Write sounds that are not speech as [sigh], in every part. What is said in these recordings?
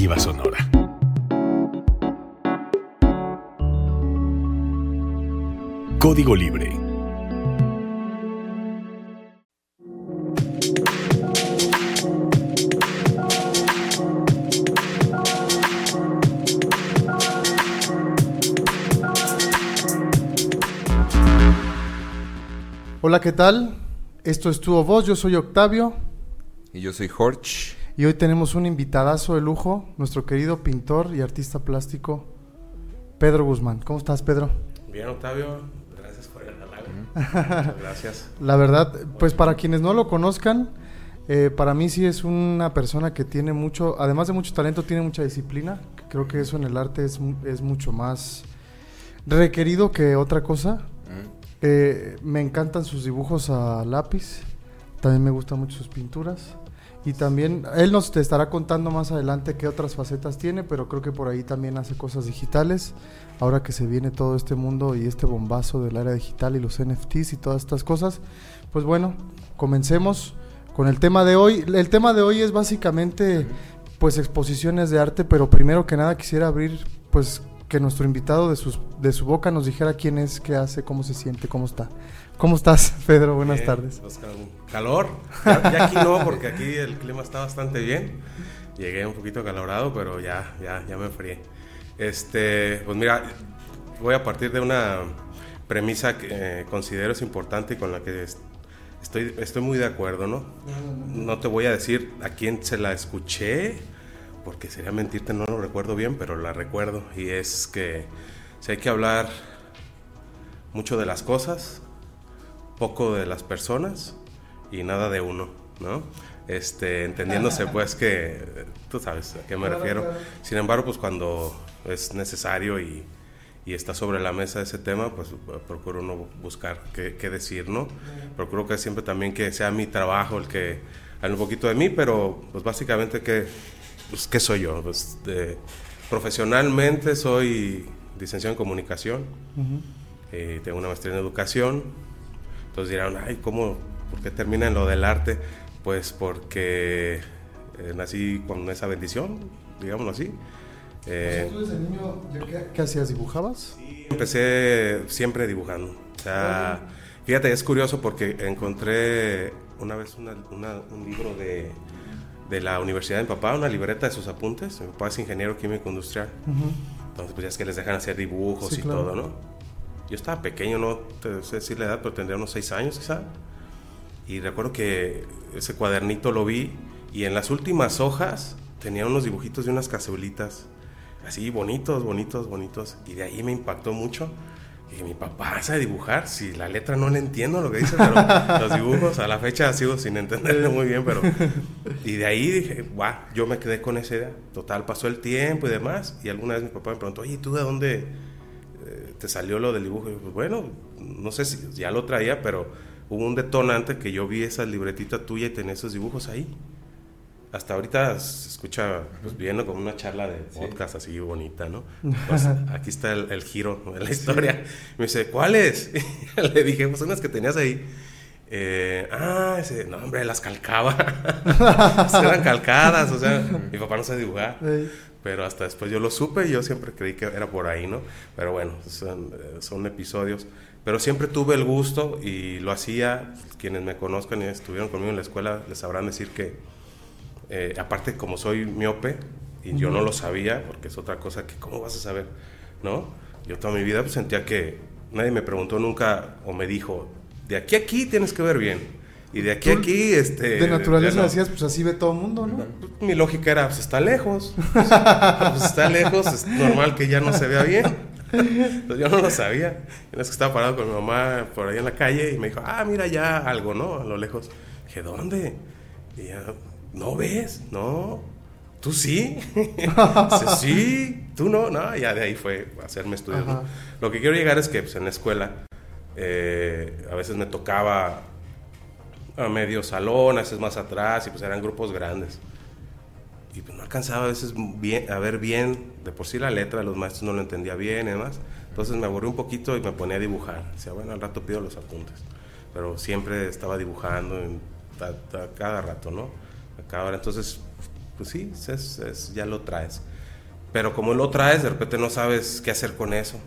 Sonora. Código Libre. Hola, ¿qué tal? Esto es Tu Voz, yo soy Octavio. Y yo soy Jorge. Y hoy tenemos un invitadazo de lujo, nuestro querido pintor y artista plástico, Pedro Guzmán. ¿Cómo estás, Pedro? Bien, Octavio. Gracias por el halago. Gracias. [laughs] La verdad, pues para quienes no lo conozcan, eh, para mí sí es una persona que tiene mucho, además de mucho talento, tiene mucha disciplina. Creo que eso en el arte es, es mucho más requerido que otra cosa. Eh, me encantan sus dibujos a lápiz. También me gustan mucho sus pinturas. Y también, él nos te estará contando más adelante qué otras facetas tiene, pero creo que por ahí también hace cosas digitales. Ahora que se viene todo este mundo y este bombazo del área digital y los NFTs y todas estas cosas, pues bueno, comencemos con el tema de hoy. El tema de hoy es básicamente pues exposiciones de arte, pero primero que nada quisiera abrir pues que nuestro invitado de, sus, de su boca nos dijera quién es, qué hace, cómo se siente, cómo está. ¿Cómo estás, Pedro? Buenas Bien, tardes. pues, con calor. Ya, ya aquí no, porque aquí el clima está bastante bien. Llegué un poquito acalorado, pero ya, ya, ya me enfrié. Este, pues mira, voy a partir de una premisa que eh, considero es importante y con la que es- estoy, estoy muy de acuerdo, ¿no? No te voy a decir a quién se la escuché, porque sería mentirte, no lo recuerdo bien, pero la recuerdo. Y es que si hay que hablar mucho de las cosas, poco de las personas y nada de uno, ¿no? Este, entendiéndose pues que tú sabes a qué me refiero. Sin embargo, pues cuando es necesario y, y está sobre la mesa ese tema, pues procuro uno buscar qué, qué decir, ¿no? Procuro que siempre también que sea mi trabajo el que hable un poquito de mí, pero pues básicamente que, pues, ¿qué soy yo? Pues, de- profesionalmente soy licenciado en comunicación, eh, tengo una maestría en educación, entonces dirán, ay, ¿cómo? ¿Por qué termina en lo del arte? Pues porque eh, nací con esa bendición, digámoslo así. Eh, ¿Tú desde niño qué, qué hacías? ¿Dibujabas? Empecé siempre dibujando. O sea, fíjate, es curioso porque encontré una vez una- una- un libro de, de la Universidad de mi papá, una libreta de sus apuntes. Mi papá es ingeniero químico industrial. Entonces, pues ya es que les dejan hacer dibujos Sí, y claro. todo, ¿no? Yo estaba pequeño, no te sé decir la edad, pero tendría unos seis años quizá. Y recuerdo que ese cuadernito lo vi y en las últimas hojas tenía unos dibujitos de unas cazuelitas. Así bonitos, bonitos, bonitos. Y de ahí me impactó mucho. Y mi papá sabe dibujar. Si la letra no le entiendo lo que dice, pero [laughs] los dibujos a la fecha sigo sin entenderlo muy bien. pero Y de ahí dije, guau, yo me quedé con esa idea. Total, pasó el tiempo y demás. Y alguna vez mi papá me preguntó, oye, ¿tú de dónde te salió lo del dibujo? Y pues bueno, no sé si ya lo traía, pero hubo un detonante que yo vi esa libretita tuya y tenía esos dibujos ahí. Hasta ahorita se escucha pues, bien como una charla de podcast así bonita, ¿no? [laughs] Pues, aquí está el, el giro de la historia. Me dice, ¿cuáles? [laughs] Le dije, pues unas que tenías ahí. Eh, ah, ese, no, hombre, las calcaba. [laughs] eran calcadas, o sea, mi papá no sabe dibujar. Ey. Pero hasta después yo lo supe y yo siempre creí que era por ahí, ¿no? Pero bueno, son, eh, son episodios. Pero siempre tuve el gusto y lo hacía. Quienes me conozcan y estuvieron conmigo en la escuela les sabrán decir que, eh, aparte como soy miope, y yo no lo sabía, porque es otra cosa que, ¿cómo vas a saber? ¿No? Yo toda mi vida pues, sentía que nadie me preguntó nunca o me dijo, de aquí a aquí tienes que ver bien. Y de aquí a aquí, este... De naturaleza no. decías, pues así ve todo el mundo, ¿no? Mi lógica era, pues está lejos. Pues, [laughs] pues, está lejos, es normal que ya no se vea bien. Entonces yo no lo sabía. Una vez que estaba parado con mi mamá por ahí en la calle y me dijo, ah, mira ya algo, ¿no? A lo lejos. Dije, ¿dónde? Y ella, ¿no ves? No. ¿Tú sí? [laughs] Dice, sí. ¿Tú no? No, ya de ahí fue hacerme estudios. Lo que quiero llegar es que pues, en la escuela eh, a veces me tocaba a medio salón, a veces más atrás, y pues eran grupos grandes. Y pues no alcanzaba a veces bien, a ver bien, de por sí la letra, los maestros no lo entendía bien y demás. Entonces me aburrí un poquito y me ponía a dibujar. Decía, bueno, al rato pido los apuntes. Pero siempre estaba dibujando a- a cada rato, ¿no? A cada hora. Entonces pues sí, es, es- ya lo traes. Pero como lo traes, de repente no sabes qué hacer con eso.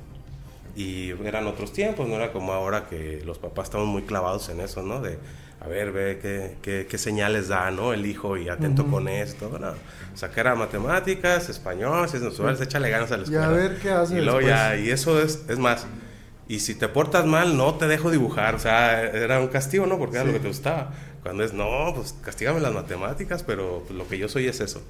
Y eran otros tiempos, no era como ahora que los papás estamos muy clavados en eso, ¿no? De, a ver, ve qué, qué, qué señales da, ¿no? El hijo y atento con esto. No, que era matemáticas, español, ciencias naturales, échale ganas a la Y a escuela. ver qué hace Y luego ya, y eso es, es más. Y si te portas mal, no te dejo dibujar. O sea, era un castigo, ¿no? Porque era lo que te gustaba. Cuando es, no, pues castígame las matemáticas, pero lo que yo soy es eso.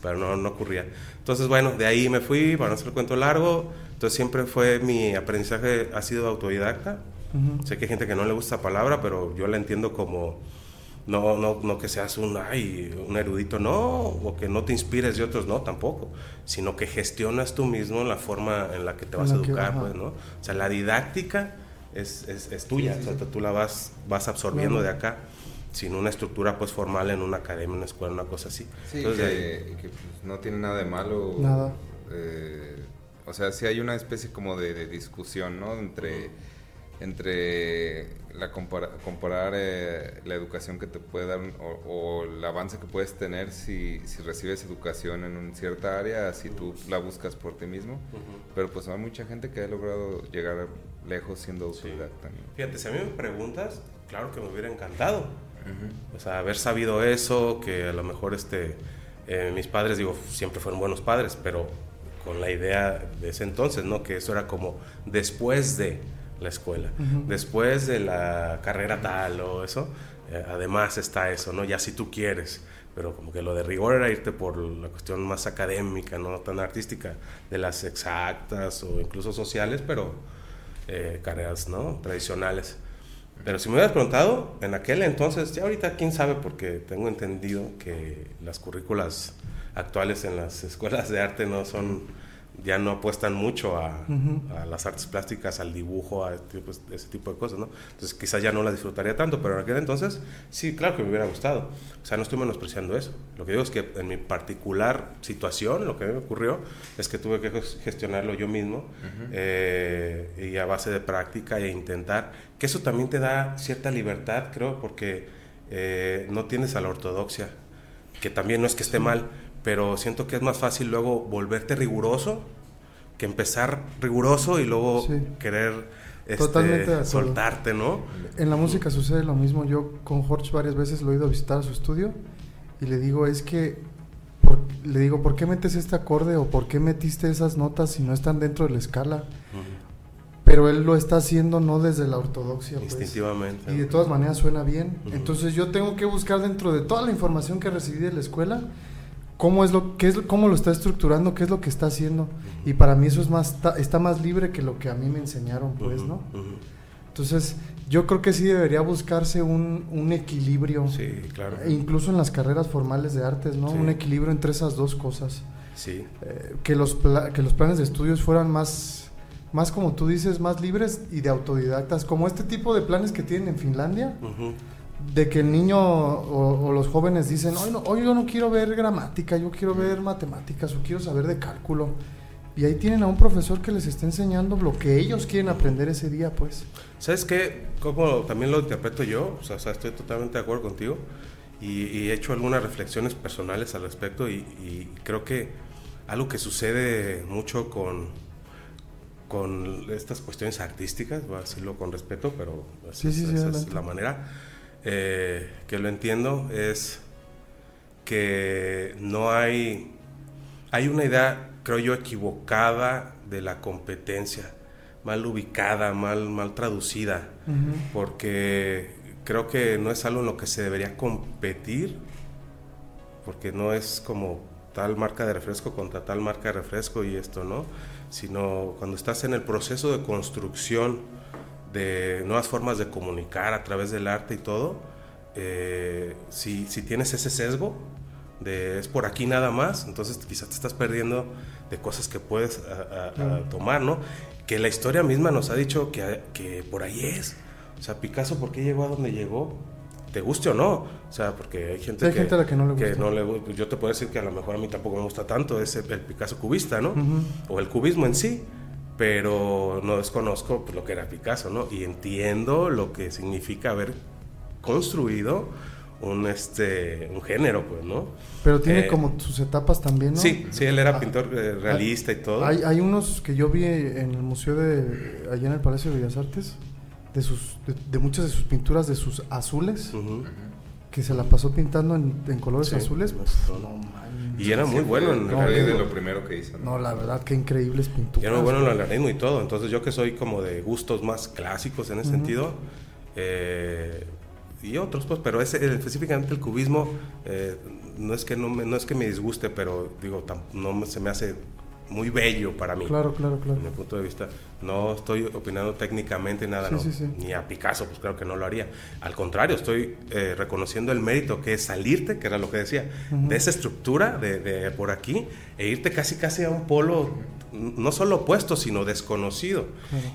Pero no, no ocurría. Entonces, bueno, de ahí me fui, para no hacer el cuento largo. Entonces, siempre fue mi aprendizaje, ha sido autodidacta. Ujú. Sé que hay gente que no le gusta la palabra, pero yo la entiendo como no, no, no que seas un, ay, un erudito, no, o que no te inspires de otros, no, tampoco, sino que gestionas tú mismo la forma en la que te En vas a educar, pues, ¿no? O sea, la didáctica es, es, es tuya, o sea, tú la vas, vas absorbiendo de acá, sin una estructura pues formal en una academia, una escuela, una cosa así. Sí, Entonces, que, que, pues, no tiene nada de malo. Nada. eh, o sea, sí hay una especie como de, de discusión, ¿no? Entre, entre la compara- comparar eh, la educación que te puede dar un- o, o el avance que puedes tener si, si recibes educación en una cierta área, si tú la buscas por ti mismo. Pero pues hay mucha gente que ha logrado llegar lejos siendo autodidacta. ¿no? Fíjate, si a mí me preguntas, claro que me hubiera encantado. O sea, haber sabido eso, que a lo mejor este, eh, mis padres, digo, siempre fueron buenos padres, pero con la idea de ese entonces, ¿no? Que eso era como después de la escuela, después de la carrera tal o eso, eh, además está eso, ¿no? Ya si tú quieres, pero como que lo de rigor era irte por la cuestión más académica, no tan artística, de las exactas o incluso sociales, pero eh, carreras, ¿no? Tradicionales. Pero si me hubieras preguntado, en aquel entonces, ya ahorita quién sabe, porque tengo entendido que las currículas actuales en las [laughs] escuelas de arte no son, ya no apuestan mucho a, las artes plásticas, al dibujo, a este ese tipo de cosas, ¿no? Entonces quizás ya no las disfrutaría tanto, pero en aquel entonces sí, claro que me hubiera gustado. O sea, no estoy menospreciando eso. Lo que digo es que en mi particular situación, lo que me ocurrió es que tuve que ges- gestionarlo yo mismo eh, y a base de práctica e intentar, que eso también te da cierta libertad, creo, porque eh, no tienes a la ortodoxia, que también no es que esté mal, pero siento que es más fácil luego volverte riguroso que empezar riguroso y luego Sí. querer este, soltarte, ¿no? En la música sucede lo mismo. Yo con Jorge varias veces lo he ido a visitar a su estudio y le digo, es que, por- le digo, ¿por qué metes este acorde o por qué metiste esas notas si no están dentro de la escala? Pero él lo está haciendo no desde la ortodoxia. pues. Instintivamente. Y de todas maneras suena bien. Ujú. Entonces yo tengo que buscar dentro de toda la información que recibí de la escuela cómo es lo qué es cómo lo está estructurando, qué es lo que está haciendo. Y para mí eso es más está, está más libre que lo que a mí me enseñaron, pues, ¿no? Entonces, yo creo que sí debería buscarse un, un equilibrio. Sí, claro. E incluso en las carreras formales de artes, ¿no? Sí. Un equilibrio entre esas dos cosas. Sí. Eh, que, los pla- que los planes de estudios fueran más, más, como tú dices, más libres y de autodidactas, como este tipo de planes que tienen en Finlandia, Ujú. De que el niño o, o los jóvenes dicen, hoy, no, hoy yo no quiero ver gramática, yo quiero ver matemáticas o quiero saber de cálculo. Y ahí tienen a un profesor que les está enseñando lo que ellos quieren aprender ese día, pues. ¿Sabes qué? Como también lo interpreto yo, o sea, estoy totalmente de acuerdo contigo y, y he hecho algunas reflexiones personales al respecto y, y creo que algo que sucede mucho con, con estas cuestiones artísticas, voy a decirlo con respeto, pero Sí, esa, sí, es- sí, la manera eh, que lo entiendo, es que no hay, hay una idea, creo yo, equivocada de la competencia, mal ubicada, mal, mal traducida, Ujú. porque creo que no es algo en lo que se debería competir, porque no es como tal marca de refresco contra tal marca de refresco y esto, ¿no? Sino cuando estás en el proceso de construcción de nuevas formas de comunicar a través del arte y todo, eh, si, si tienes ese sesgo de es por aquí nada más, entonces quizás te estás perdiendo de cosas que puedes a- a- a tomar, ¿no? Que la historia misma nos ha dicho que, que por ahí es. O sea, Picasso, ¿por qué llegó a donde llegó? Te guste o no. O sea, porque hay gente, hay que, gente a la que no le gusta. no le yo te puedo decir que a lo mejor a mí tampoco me gusta tanto ese, el Picasso cubista, ¿no? Ujú. O el cubismo en sí. Pero no desconozco pues, lo que era Picasso, ¿no? Y entiendo lo que significa haber construido un, este, un género, pues, ¿no? Pero tiene Eh, como sus etapas también, ¿no? Sí, sí, él era Ah, pintor eh, realista y todo. Hay, hay unos que yo vi en el museo de allá en el Palacio de Bellas Artes de sus de, de muchas de sus pinturas de sus azules que se la pasó pintando en, en colores Sí, azules. no, Pues, no. no. Y era muy bueno en No, de digo- lo primero que hizo. No, la verdad, qué increíbles pinturas. Y era muy bueno en el realismo y todo. Entonces yo que soy como de gustos más clásicos en ese sentido, eh, y otros pues, pero ese, el- específicamente el cubismo, eh, no, es que no, me, no es que me disguste, pero digo, tam- no se me hace muy bello para mí. Claro, claro, claro. desde mi punto de vista. No estoy opinando técnicamente nada, Sí, no. sí, sí. Ni a Picasso, pues claro que no lo haría. Al contrario, estoy eh, reconociendo el mérito que es salirte, que era lo que decía, de esa estructura de, de por aquí e irte casi casi a un polo no solo opuesto, sino desconocido.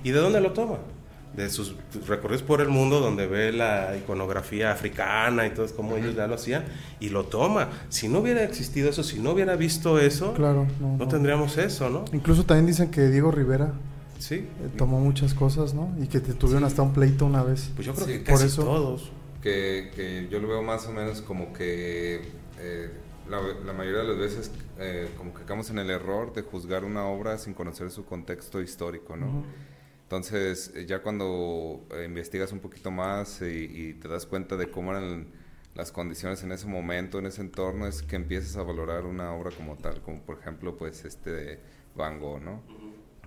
¿Y de dónde lo toma? De sus recorridos por el mundo donde ve la iconografía africana y todo, como ellos ya lo hacían, y lo toma. Si no hubiera existido eso, si no hubiera visto eso, Claro, no, no no. tendríamos eso, ¿no? Incluso también dicen que Diego Rivera Sí. eh, tomó muchas cosas, ¿no? Y que te tuvieron hasta un pleito una vez. Pues yo creo Sí, que por casi eso- todos. que, que yo lo veo más o menos como que eh, la, la mayoría de las veces eh, como que caemos en el error de juzgar una obra sin conocer su contexto histórico, ¿no? Entonces, eh, ya cuando eh, investigas un poquito más y, y te das cuenta de cómo eran las condiciones en ese momento, en ese entorno, es que empiezas a valorar una obra como tal, como por ejemplo, pues este de Van Gogh, ¿no?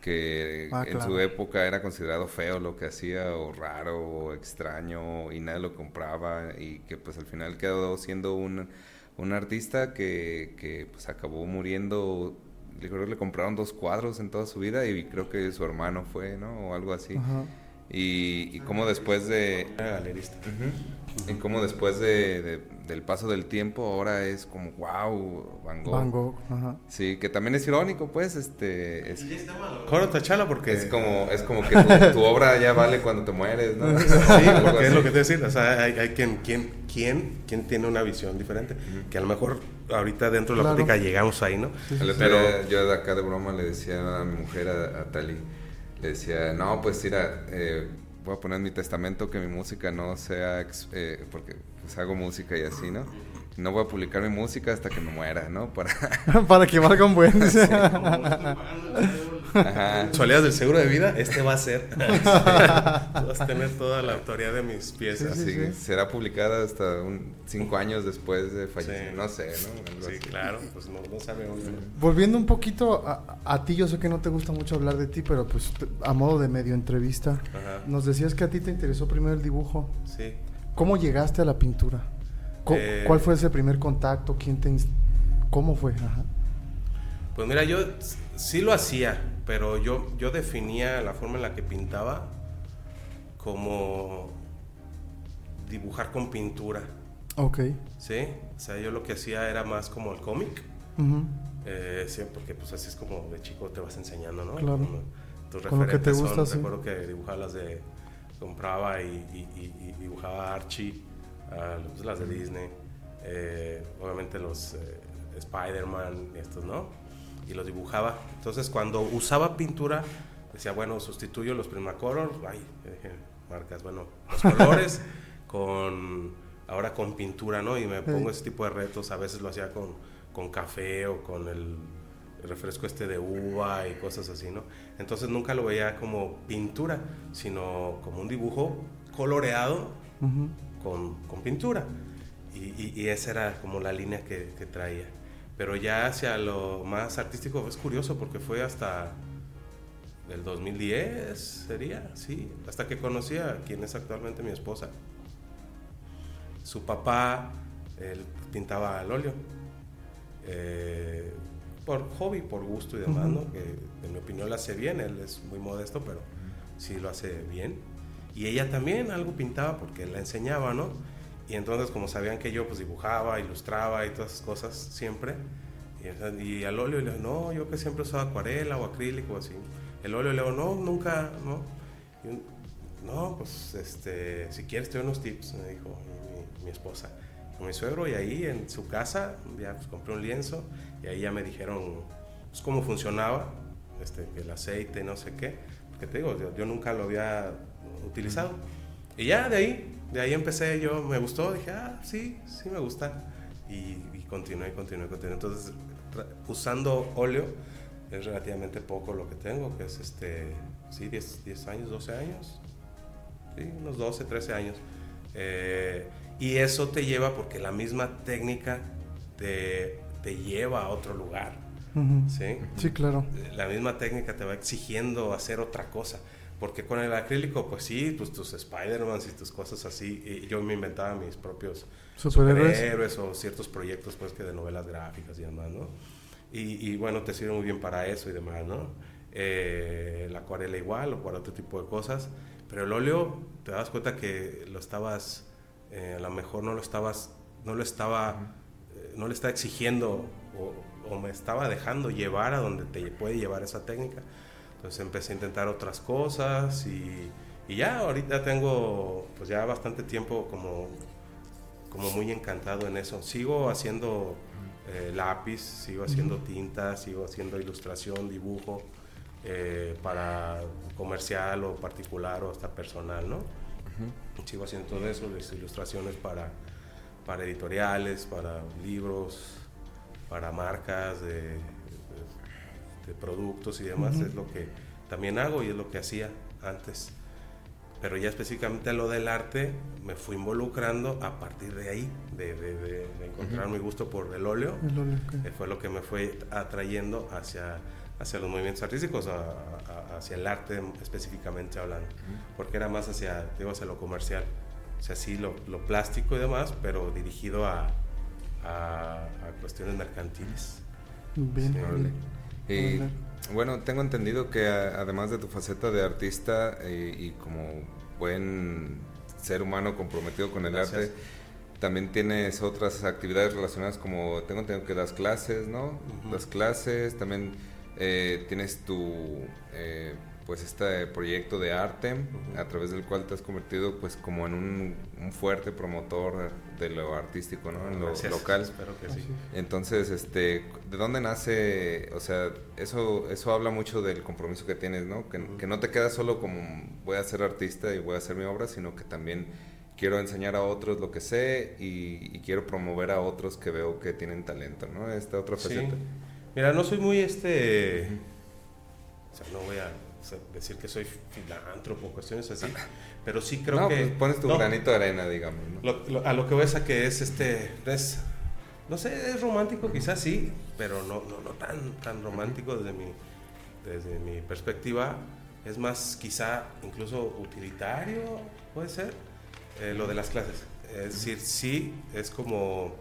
Que Ah, en su época era considerado feo lo que hacía, o raro, o extraño, y nadie lo compraba, y que pues al final quedó siendo un, un artista que, que pues acabó muriendo creo que le compraron dos cuadros en toda su vida y creo que su hermano fue, ¿no? O algo así. Ajá. Y, y como después de... Era galerista. Y como después de, de- del paso del tiempo ahora es como, wow, Van Gogh. Van Gogh, ajá. Sí, que también es irónico, pues, este... Es, Mejor tachala porque... es como, es como que tu, tu obra ya vale cuando te mueres, ¿no? Sí, porque es lo que te decía. O sea, hay, hay quien, quien, quien, quien tiene una visión diferente. Que a lo mejor ahorita dentro de la Claro. plática llegamos ahí, ¿no? El otro Pero- día, yo de acá de broma le decía a mi mujer, a, a Tali, le decía, no, pues mira, eh, voy a poner en mi testamento que mi música no sea, ex- eh, porque pues hago música y así, ¿no? No voy a publicar mi música hasta que me muera, ¿no? Para... [laughs] Para que valga un buen. [laughs] Ajá. Soledad del seguro de vida, este va a ser. [laughs] Vas a tener toda la autoría de mis piezas. Sí, será publicada hasta un, cinco años después de fallecer, Sí. no sé, ¿no? Algo Sí, así. claro, pues no, no sabemos. Volviendo un poquito a, a ti, yo sé que no te gusta mucho hablar de ti, pero pues a modo de medio entrevista, Ajá. nos decías que a ti te interesó primero el dibujo. Sí. ¿Cómo llegaste a la pintura? Eh, ¿Cuál fue ese primer contacto? ¿Quién te ¿Cómo fue? Ajá. Pues mira, yo sí lo hacía, pero yo, yo definía la forma en la que pintaba como dibujar con pintura, Ok. ¿sí? O sea, yo lo que hacía era más como el cómic, Ujú. eh, sí, porque pues así es como de chico te vas enseñando, ¿no? Claro. Como Tus Con lo que te referentes gusta, son, sí. recuerdo que dibujaba las de, compraba y, y- y- y dibujaba Archie, pues, las de Disney, eh, obviamente los eh, Spider-Man, estos, ¿no? Y los dibujaba. Entonces cuando usaba pintura, decía, bueno, sustituyo los Primacolor, ay, marcas, bueno, los [laughs] colores con, ahora con pintura, ¿no? Y me pongo ese tipo de retos, a veces lo hacía con, con café o con el, refresco este de uva y cosas así, ¿no? Entonces nunca lo veía como pintura, sino como un dibujo coloreado Ujú. Con, con pintura. Y, y- y esa era como la línea que, que traía. Pero ya hacia lo más artístico es curioso porque fue hasta el 2010, sería, sí, hasta que conocí a quien es actualmente mi esposa. Su papá, él pintaba al óleo. eh, por hobby, por gusto y demás, ¿no? Que en mi opinión lo hace bien, él es muy modesto, pero sí lo hace bien. Y ella también algo pintaba porque la enseñaba, ¿no? Y entonces como sabían que yo pues dibujaba, ilustraba y todas esas cosas siempre, y, y al óleo le digo, no, yo que siempre usaba acuarela o acrílico así. El óleo le digo, no, nunca, ¿no? Y no, pues este, si quieres te doy unos tips, me dijo mi, mi esposa. Con mi suegro y ahí en su casa ya pues, compré un lienzo y ahí ya me dijeron pues, cómo funcionaba, este, el aceite, no sé qué. Porque te digo, yo, yo nunca lo había utilizado. Y ya de ahí de ahí empecé yo, me gustó, dije, ah, sí, sí me gusta. Y, y continué, continué, continué. Entonces, usando óleo es relativamente poco lo que tengo, que es este, sí, 10, 10 años, 12 años, sí, unos 12, 13 años. Eh, y eso te lleva porque la misma técnica te, te lleva a otro lugar. ¿sí? sí, claro. La misma técnica te va exigiendo hacer otra cosa. Porque con el acrílico, pues sí, pues tus Spider-Man y tus cosas así. Y yo me inventaba mis propios superhéroes, o ciertos proyectos, pues que de novelas gráficas y demás, ¿no? Y, y bueno, te sirve muy bien para eso y demás, ¿no? Eh, la acuarela igual o para otro tipo de cosas. Pero el óleo, te das cuenta que lo estabas, eh, a lo mejor no lo estabas, no lo estaba, eh, no le está exigiendo o, o me estaba dejando llevar a donde te puede llevar esa técnica entonces empecé a intentar otras cosas y, y, ya ahorita tengo pues ya bastante tiempo como, como muy encantado en eso. Sigo haciendo eh, lápiz, sigo haciendo tinta, sigo haciendo ilustración, dibujo eh, para comercial o particular o hasta personal, ¿no? Sigo haciendo todo eso, las ilustraciones para, para editoriales, para libros, para marcas de de productos y demás, es lo que también hago y es lo que hacía antes. Pero ya específicamente lo del arte me fui involucrando a partir de ahí, de, de, encontrar mi gusto por el óleo. El fue lo que me fue atrayendo hacia, hacia los movimientos artísticos, hacia el arte específicamente hablando. Porque era más hacia, digo, hacia lo comercial. O sea, sí, lo, lo plástico y demás, pero dirigido a, a, cuestiones mercantiles. Bien. Y bueno, tengo entendido que además de tu faceta de artista eh, y como buen ser humano comprometido con el arte, también tienes otras actividades relacionadas como tengo entendido que das clases, ¿no? Das clases, también eh, tienes tu eh, pues este proyecto de arte a través del cual te has convertido pues como en un, fuerte promotor de lo artístico no en lo local. espero que sí. Entonces este de dónde nace o sea eso eso habla mucho del compromiso que tienes no que, que no te quedas solo como voy a ser artista y voy a hacer mi obra sino que también quiero enseñar a otros lo que sé y, quiero promover a otros que veo que tienen talento no esta otra faceta. Mira no soy muy este o sea no voy a decir que soy filántropo, cuestiones así, [laughs] pero sí creo no, que... Pues pones tu granito de arena, digamos. a lo que ves a que es este... Es, no sé, es romántico quizás sí, pero no, no, no tan, tan romántico desde mi, desde mi perspectiva. Es más quizá incluso utilitario, puede ser, eh, lo de las clases. Es decir, sí, es como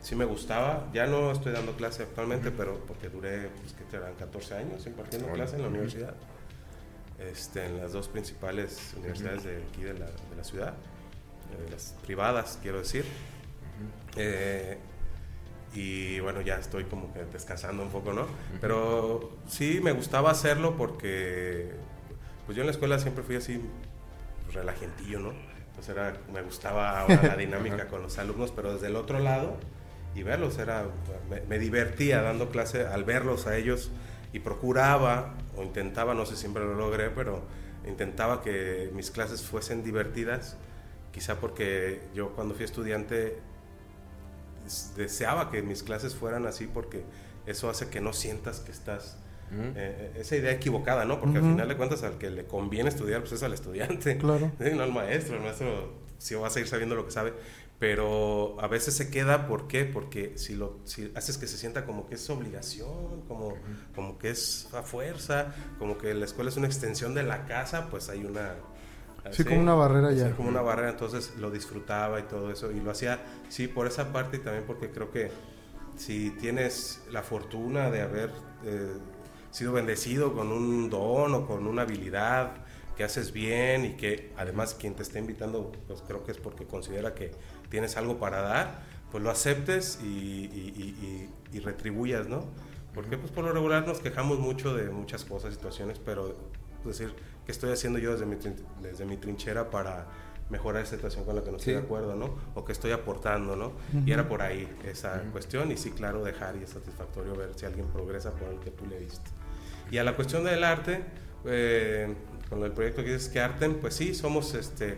sí me gustaba. Ya no estoy dando clase actualmente, pero porque duré, pues que eran 14 años impartiendo clase en la universidad. Este, en las dos principales universidades de aquí de la, de la ciudad, eh, las privadas, quiero decir. Eh, y bueno, ya estoy como que descansando un poco, ¿no? Pero sí me gustaba hacerlo porque, pues yo en la escuela siempre fui así relajentillo, ¿no? Entonces era, me gustaba la [laughs] dinámica con los alumnos, pero desde el otro lado y verlos era, me, me divertía dando clase al verlos a ellos y procuraba o intentaba, no sé, siempre lo logré, pero intentaba que mis clases fuesen divertidas, quizá porque yo cuando fui estudiante deseaba que mis clases fueran así porque eso hace que no sientas que estás... Eh, eh, esa idea equivocada, ¿no? Porque al final de cuentas al que le conviene estudiar pues es al estudiante, claro. [laughs] no al maestro, el maestro si va a seguir sabiendo lo que sabe, pero a veces se queda, ¿por qué? Porque si, lo, si haces que se sienta como que es obligación, como, como que es a fuerza, como que la escuela es una extensión de la casa, pues hay una... Sí, como una barrera ya. como una barrera, entonces lo disfrutaba y todo eso, y lo hacía, sí, por esa parte y también porque creo que si tienes la fortuna de haber eh, sido bendecido con un don o con una habilidad que haces bien y que además quien te está invitando, pues creo que es porque considera que tienes algo para dar, pues lo aceptes y, y, retribuyas, ¿no? Porque pues por lo regular nos quejamos mucho de muchas cosas, situaciones, pero pues, decir, ¿qué estoy haciendo yo desde mi, desde mi trinchera para mejorar esa situación con la que no estoy de acuerdo, ¿no? O que estoy aportando, ¿no? Y era por ahí esa cuestión y sí, claro, dejar y es satisfactorio ver si alguien progresa por el que tú le diste. Y a la cuestión del arte, eh, con el proyecto que dices que Arten, pues sí, somos este,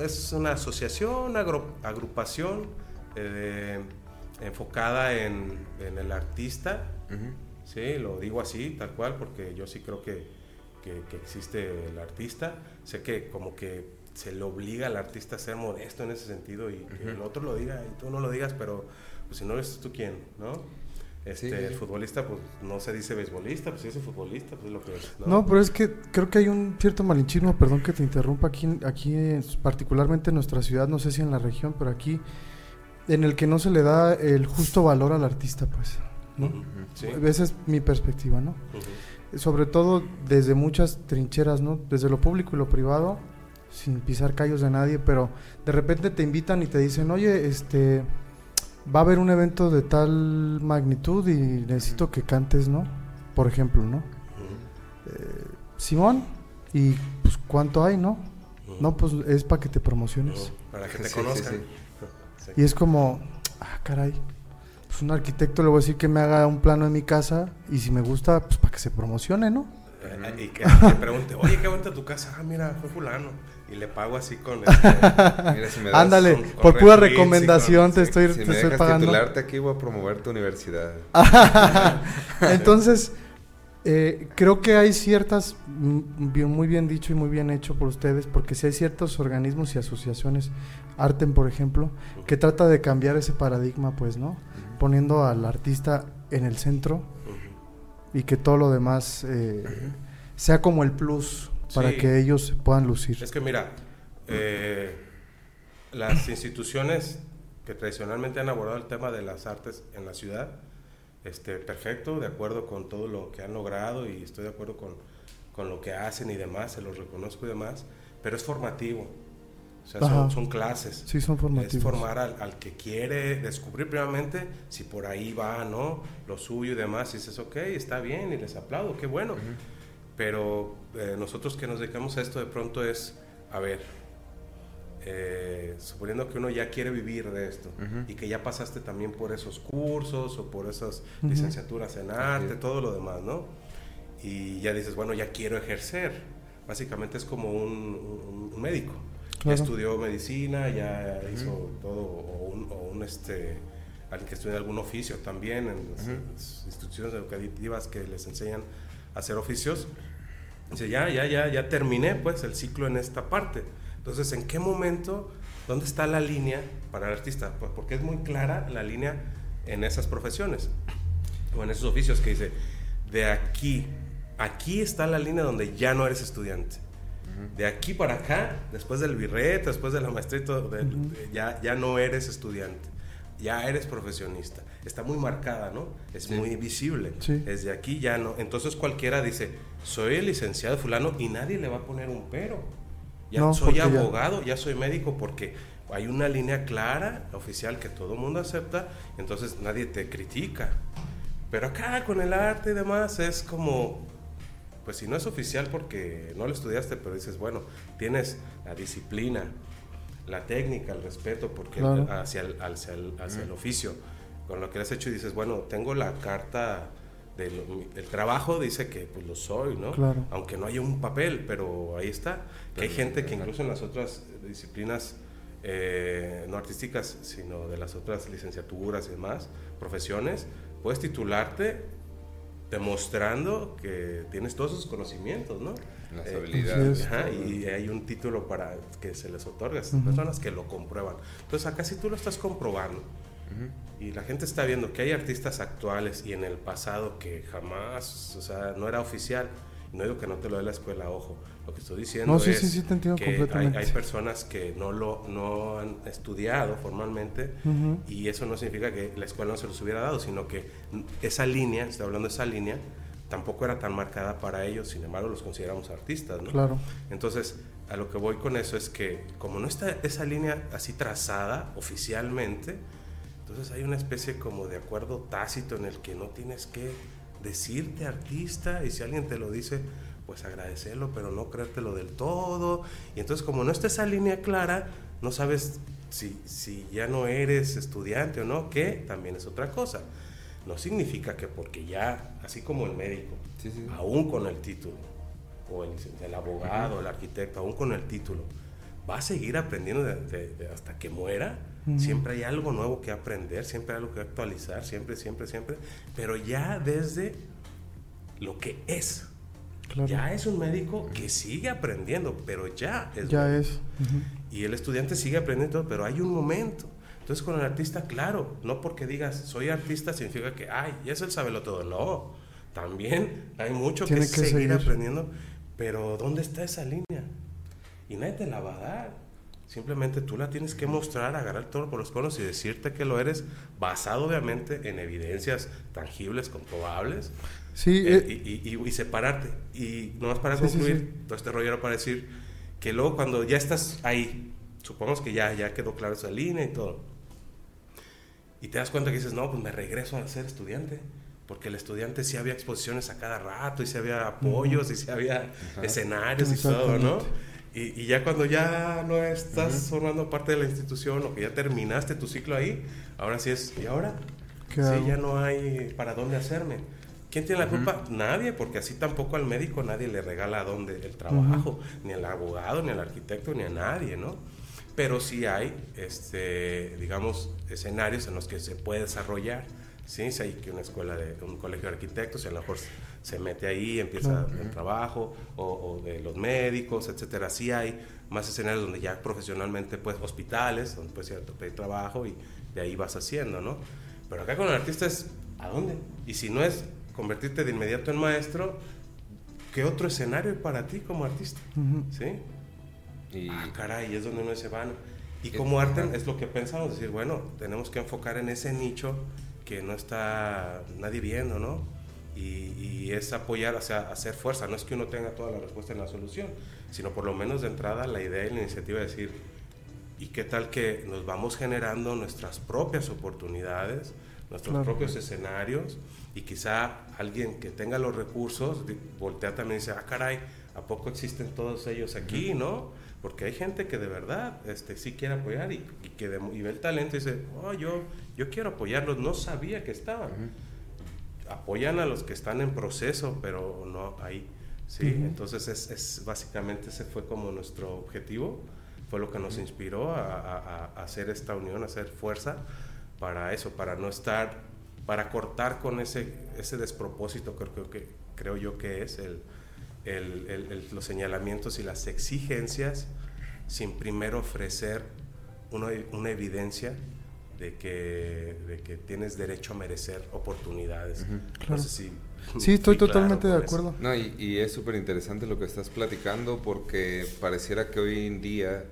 es una asociación, una agrupación eh, enfocada en, el artista. Sí, lo digo así, tal cual, porque yo sí creo que, que, existe el artista. Sé que como que se le obliga al artista a ser modesto en ese sentido y que el otro lo diga y tú no lo digas, pero pues, si no eres tú quién, ¿no? Este, El futbolista, pues no se dice beisbolista, pues si es futbolista, pues es lo que es. ¿no? pero es que creo que hay un cierto malinchismo, perdón que te interrumpa, aquí, aquí particularmente en nuestra ciudad, no sé si en la región, pero aquí, en el que no se le da el justo valor al artista, pues. ¿no? Esa es mi perspectiva, ¿no? Sobre todo desde muchas trincheras, ¿no? Desde lo público y lo privado, sin pisar callos de nadie, pero de repente te invitan y te dicen, oye, este va a haber un evento de tal magnitud y necesito que cantes, ¿no? Por ejemplo, ¿no? Eh, Simón, ¿y pues cuánto hay, no? No, pues es para que te promociones. para que te conozcan. Y es como, ah, caray. Pues un arquitecto le voy a decir que me haga un plano en mi casa y si me gusta, pues para que se promocione, ¿no? Eh, y que te pregunte, oye, qué bonita tu casa. Ah, mira, fue fulano y le pago así con este, [laughs] Ándale, por pura recomendación te estoy, si te me estoy pagando. titularte aquí voy a promover tu universidad. [laughs] Entonces, eh, creo que hay ciertas, mm, muy bien dicho y muy bien hecho por ustedes, porque si hay ciertos organismos y asociaciones, Arten por ejemplo, que trata de cambiar ese paradigma, pues, ¿no? Poniendo al artista en el centro y que todo lo demás eh, sea como el plus para que ellos puedan lucir. Es que mira, eh, las instituciones que tradicionalmente han abordado el tema de las artes en la ciudad, este, perfecto, de acuerdo con todo lo que han logrado y estoy de acuerdo con, con lo que hacen y demás, se los reconozco y demás, pero es formativo. O sea, son, clases. Sí, son formativos. Es formar al, al, que quiere descubrir primeramente si por ahí va, ¿no? Lo suyo y demás. Y dices, ok, está bien y les aplaudo, qué bueno. Pero eh, nosotros que nos dedicamos a esto de pronto es, a ver, eh, suponiendo que uno ya quiere vivir de esto y que ya pasaste también por esos cursos o por esas licenciaturas en arte, todo lo demás, ¿no? Y ya dices, bueno, ya quiero ejercer. Básicamente es como un, médico. Ya estudió medicina, ya hizo todo, o un, este, alguien que estudia algún oficio también en las instituciones educativas que les enseñan hacer oficios, dice, ya, ya, ya, ya terminé pues el ciclo en esta parte. Entonces, ¿en qué momento, dónde está la línea para el artista? Pues porque es muy clara la línea en esas profesiones o en esos oficios que dice, de aquí, aquí está la línea donde ya no eres estudiante. De aquí para acá, después del birrete, después de la maestría, ya, ya no eres estudiante ya eres profesionista. Está muy marcada, ¿no? Es muy visible. Desde aquí ya no. Entonces cualquiera dice, soy el licenciado fulano y nadie le va a poner un pero. Ya soy abogado, ya... soy médico porque hay una línea clara, oficial, que todo el mundo acepta, entonces nadie te critica. Pero acá con el arte y demás es como, pues si no es oficial porque no lo estudiaste, pero dices, bueno, tienes la disciplina, la técnica, el respeto porque hacia, el, hacia, el, hacia el oficio, con lo que has hecho y dices, bueno, tengo la carta del trabajo, dice que pues lo soy, ¿no? Aunque no haya un papel, pero ahí está. Que hay gente que incluso en las otras disciplinas, eh, no artísticas, sino de las otras licenciaturas y demás, profesiones, puedes titularte demostrando que tienes todos esos conocimientos, ¿no? Las eh, habilidades. y hay un título para que se les otorga a esas personas que lo comprueban. Entonces acá sí tú lo estás comprobando y la gente está viendo que hay artistas actuales y en el pasado que jamás, o sea, no era oficial. No digo que no te lo dé la escuela, ojo. Lo que estoy diciendo es que hay, personas que no lo no han estudiado formalmente y eso no significa que la escuela no se los hubiera dado, sino que esa línea, estoy hablando de esa línea, tampoco era tan marcada para ellos, sin embargo los consideramos artistas, ¿no? Claro. Entonces, a lo que voy con eso es que como no está esa línea así trazada oficialmente, entonces hay una especie como de acuerdo tácito en el que no tienes que decirte artista y si alguien te lo dice, pues agradecerlo, pero no creértelo del todo. Y entonces como no está esa línea clara, no sabes si, si ya no eres estudiante o no, que también es otra cosa no significa que porque ya, así como el médico, aún con el título, o el, abogado, el arquitecto, aún con el título, va a seguir aprendiendo hasta que muera. Siempre hay algo nuevo que aprender, siempre hay algo que actualizar, siempre, siempre, siempre. Pero ya desde lo que es. Ya es un médico que sigue aprendiendo, pero ya es. Ya es. Y el estudiante sigue aprendiendo, pero hay un momento. Entonces con el artista, claro, no porque digas soy artista significa que, ay, ya es el sabelo todo. No, también hay mucho que, seguir, aprendiendo, pero ¿dónde está esa línea? Y nadie te la va a dar. Simplemente tú la tienes que mostrar, agarrar todo por los conos y decirte que lo eres, basado obviamente en evidencias tangibles, comprobables. Sí. Eh, eh. y, separarte. Y nomás para concluir, todo este rollo era para decir que luego cuando ya estás ahí, supongamos que ya, ya quedó claro esa línea y todo, y te das cuenta que dices, no, pues me regreso a ser estudiante. Porque el estudiante sí había exposiciones a cada rato, y sí había apoyos, y sí había escenarios y todo, ¿no? Y, ya cuando ya no estás formando parte de la institución o que ya terminaste tu ciclo ahí, ahora sí es, ¿y ahora? Sí, ya no hay para dónde hacerme. ¿Quién tiene la culpa? Nadie, porque así tampoco al médico nadie le regala dónde el trabajo, ni al abogado, ni al arquitecto, ni a nadie, ¿no? Pero sí hay, este, digamos, escenarios en los que se puede desarrollar. ¿sí? Si hay que una escuela de un colegio de arquitectos, y a lo mejor se mete ahí, empieza el trabajo, o, de los médicos, etcétera. Sí hay más escenarios donde ya profesionalmente, pues, hospitales, donde puedes ir a pedir trabajo y de ahí vas haciendo, ¿no? Pero acá con el artista es, ¿a dónde? Y si no es convertirte de inmediato en maestro, ¿qué otro escenario para ti como artista? ¿Sí? Y, ah, caray, es donde uno se van. Y como arte es lo que pensamos, decir, bueno, tenemos que enfocar en ese nicho que no está nadie viendo, ¿no? Y, es apoyar, o sea, hacer fuerza. No es que uno tenga toda la respuesta en la solución, sino por lo menos de entrada la idea y la iniciativa de decir, ¿y qué tal que nos vamos generando nuestras propias oportunidades, nuestros propios escenarios? Y quizá alguien que tenga los recursos voltea también y dice, ah, caray, ¿a poco existen todos ellos aquí, no? Porque hay gente que de verdad este, sí quiere apoyar y, que de, y ve el talento y dice, oh, yo, yo quiero apoyarlos, no sabía que estaban. Apoyan a los que están en proceso, pero no ahí. ¿sí? Entonces es, es, básicamente ese fue como nuestro objetivo, fue lo que nos inspiró a, a, hacer esta unión, a hacer fuerza para eso, para no estar, para cortar con ese, ese despropósito, creo, que, creo yo que es el el, los señalamientos y las exigencias sin primero ofrecer una, una evidencia de que, de que, tienes derecho a merecer oportunidades. sí, estoy totalmente de acuerdo. No, y, y es súper interesante lo que estás platicando porque pareciera que hoy en día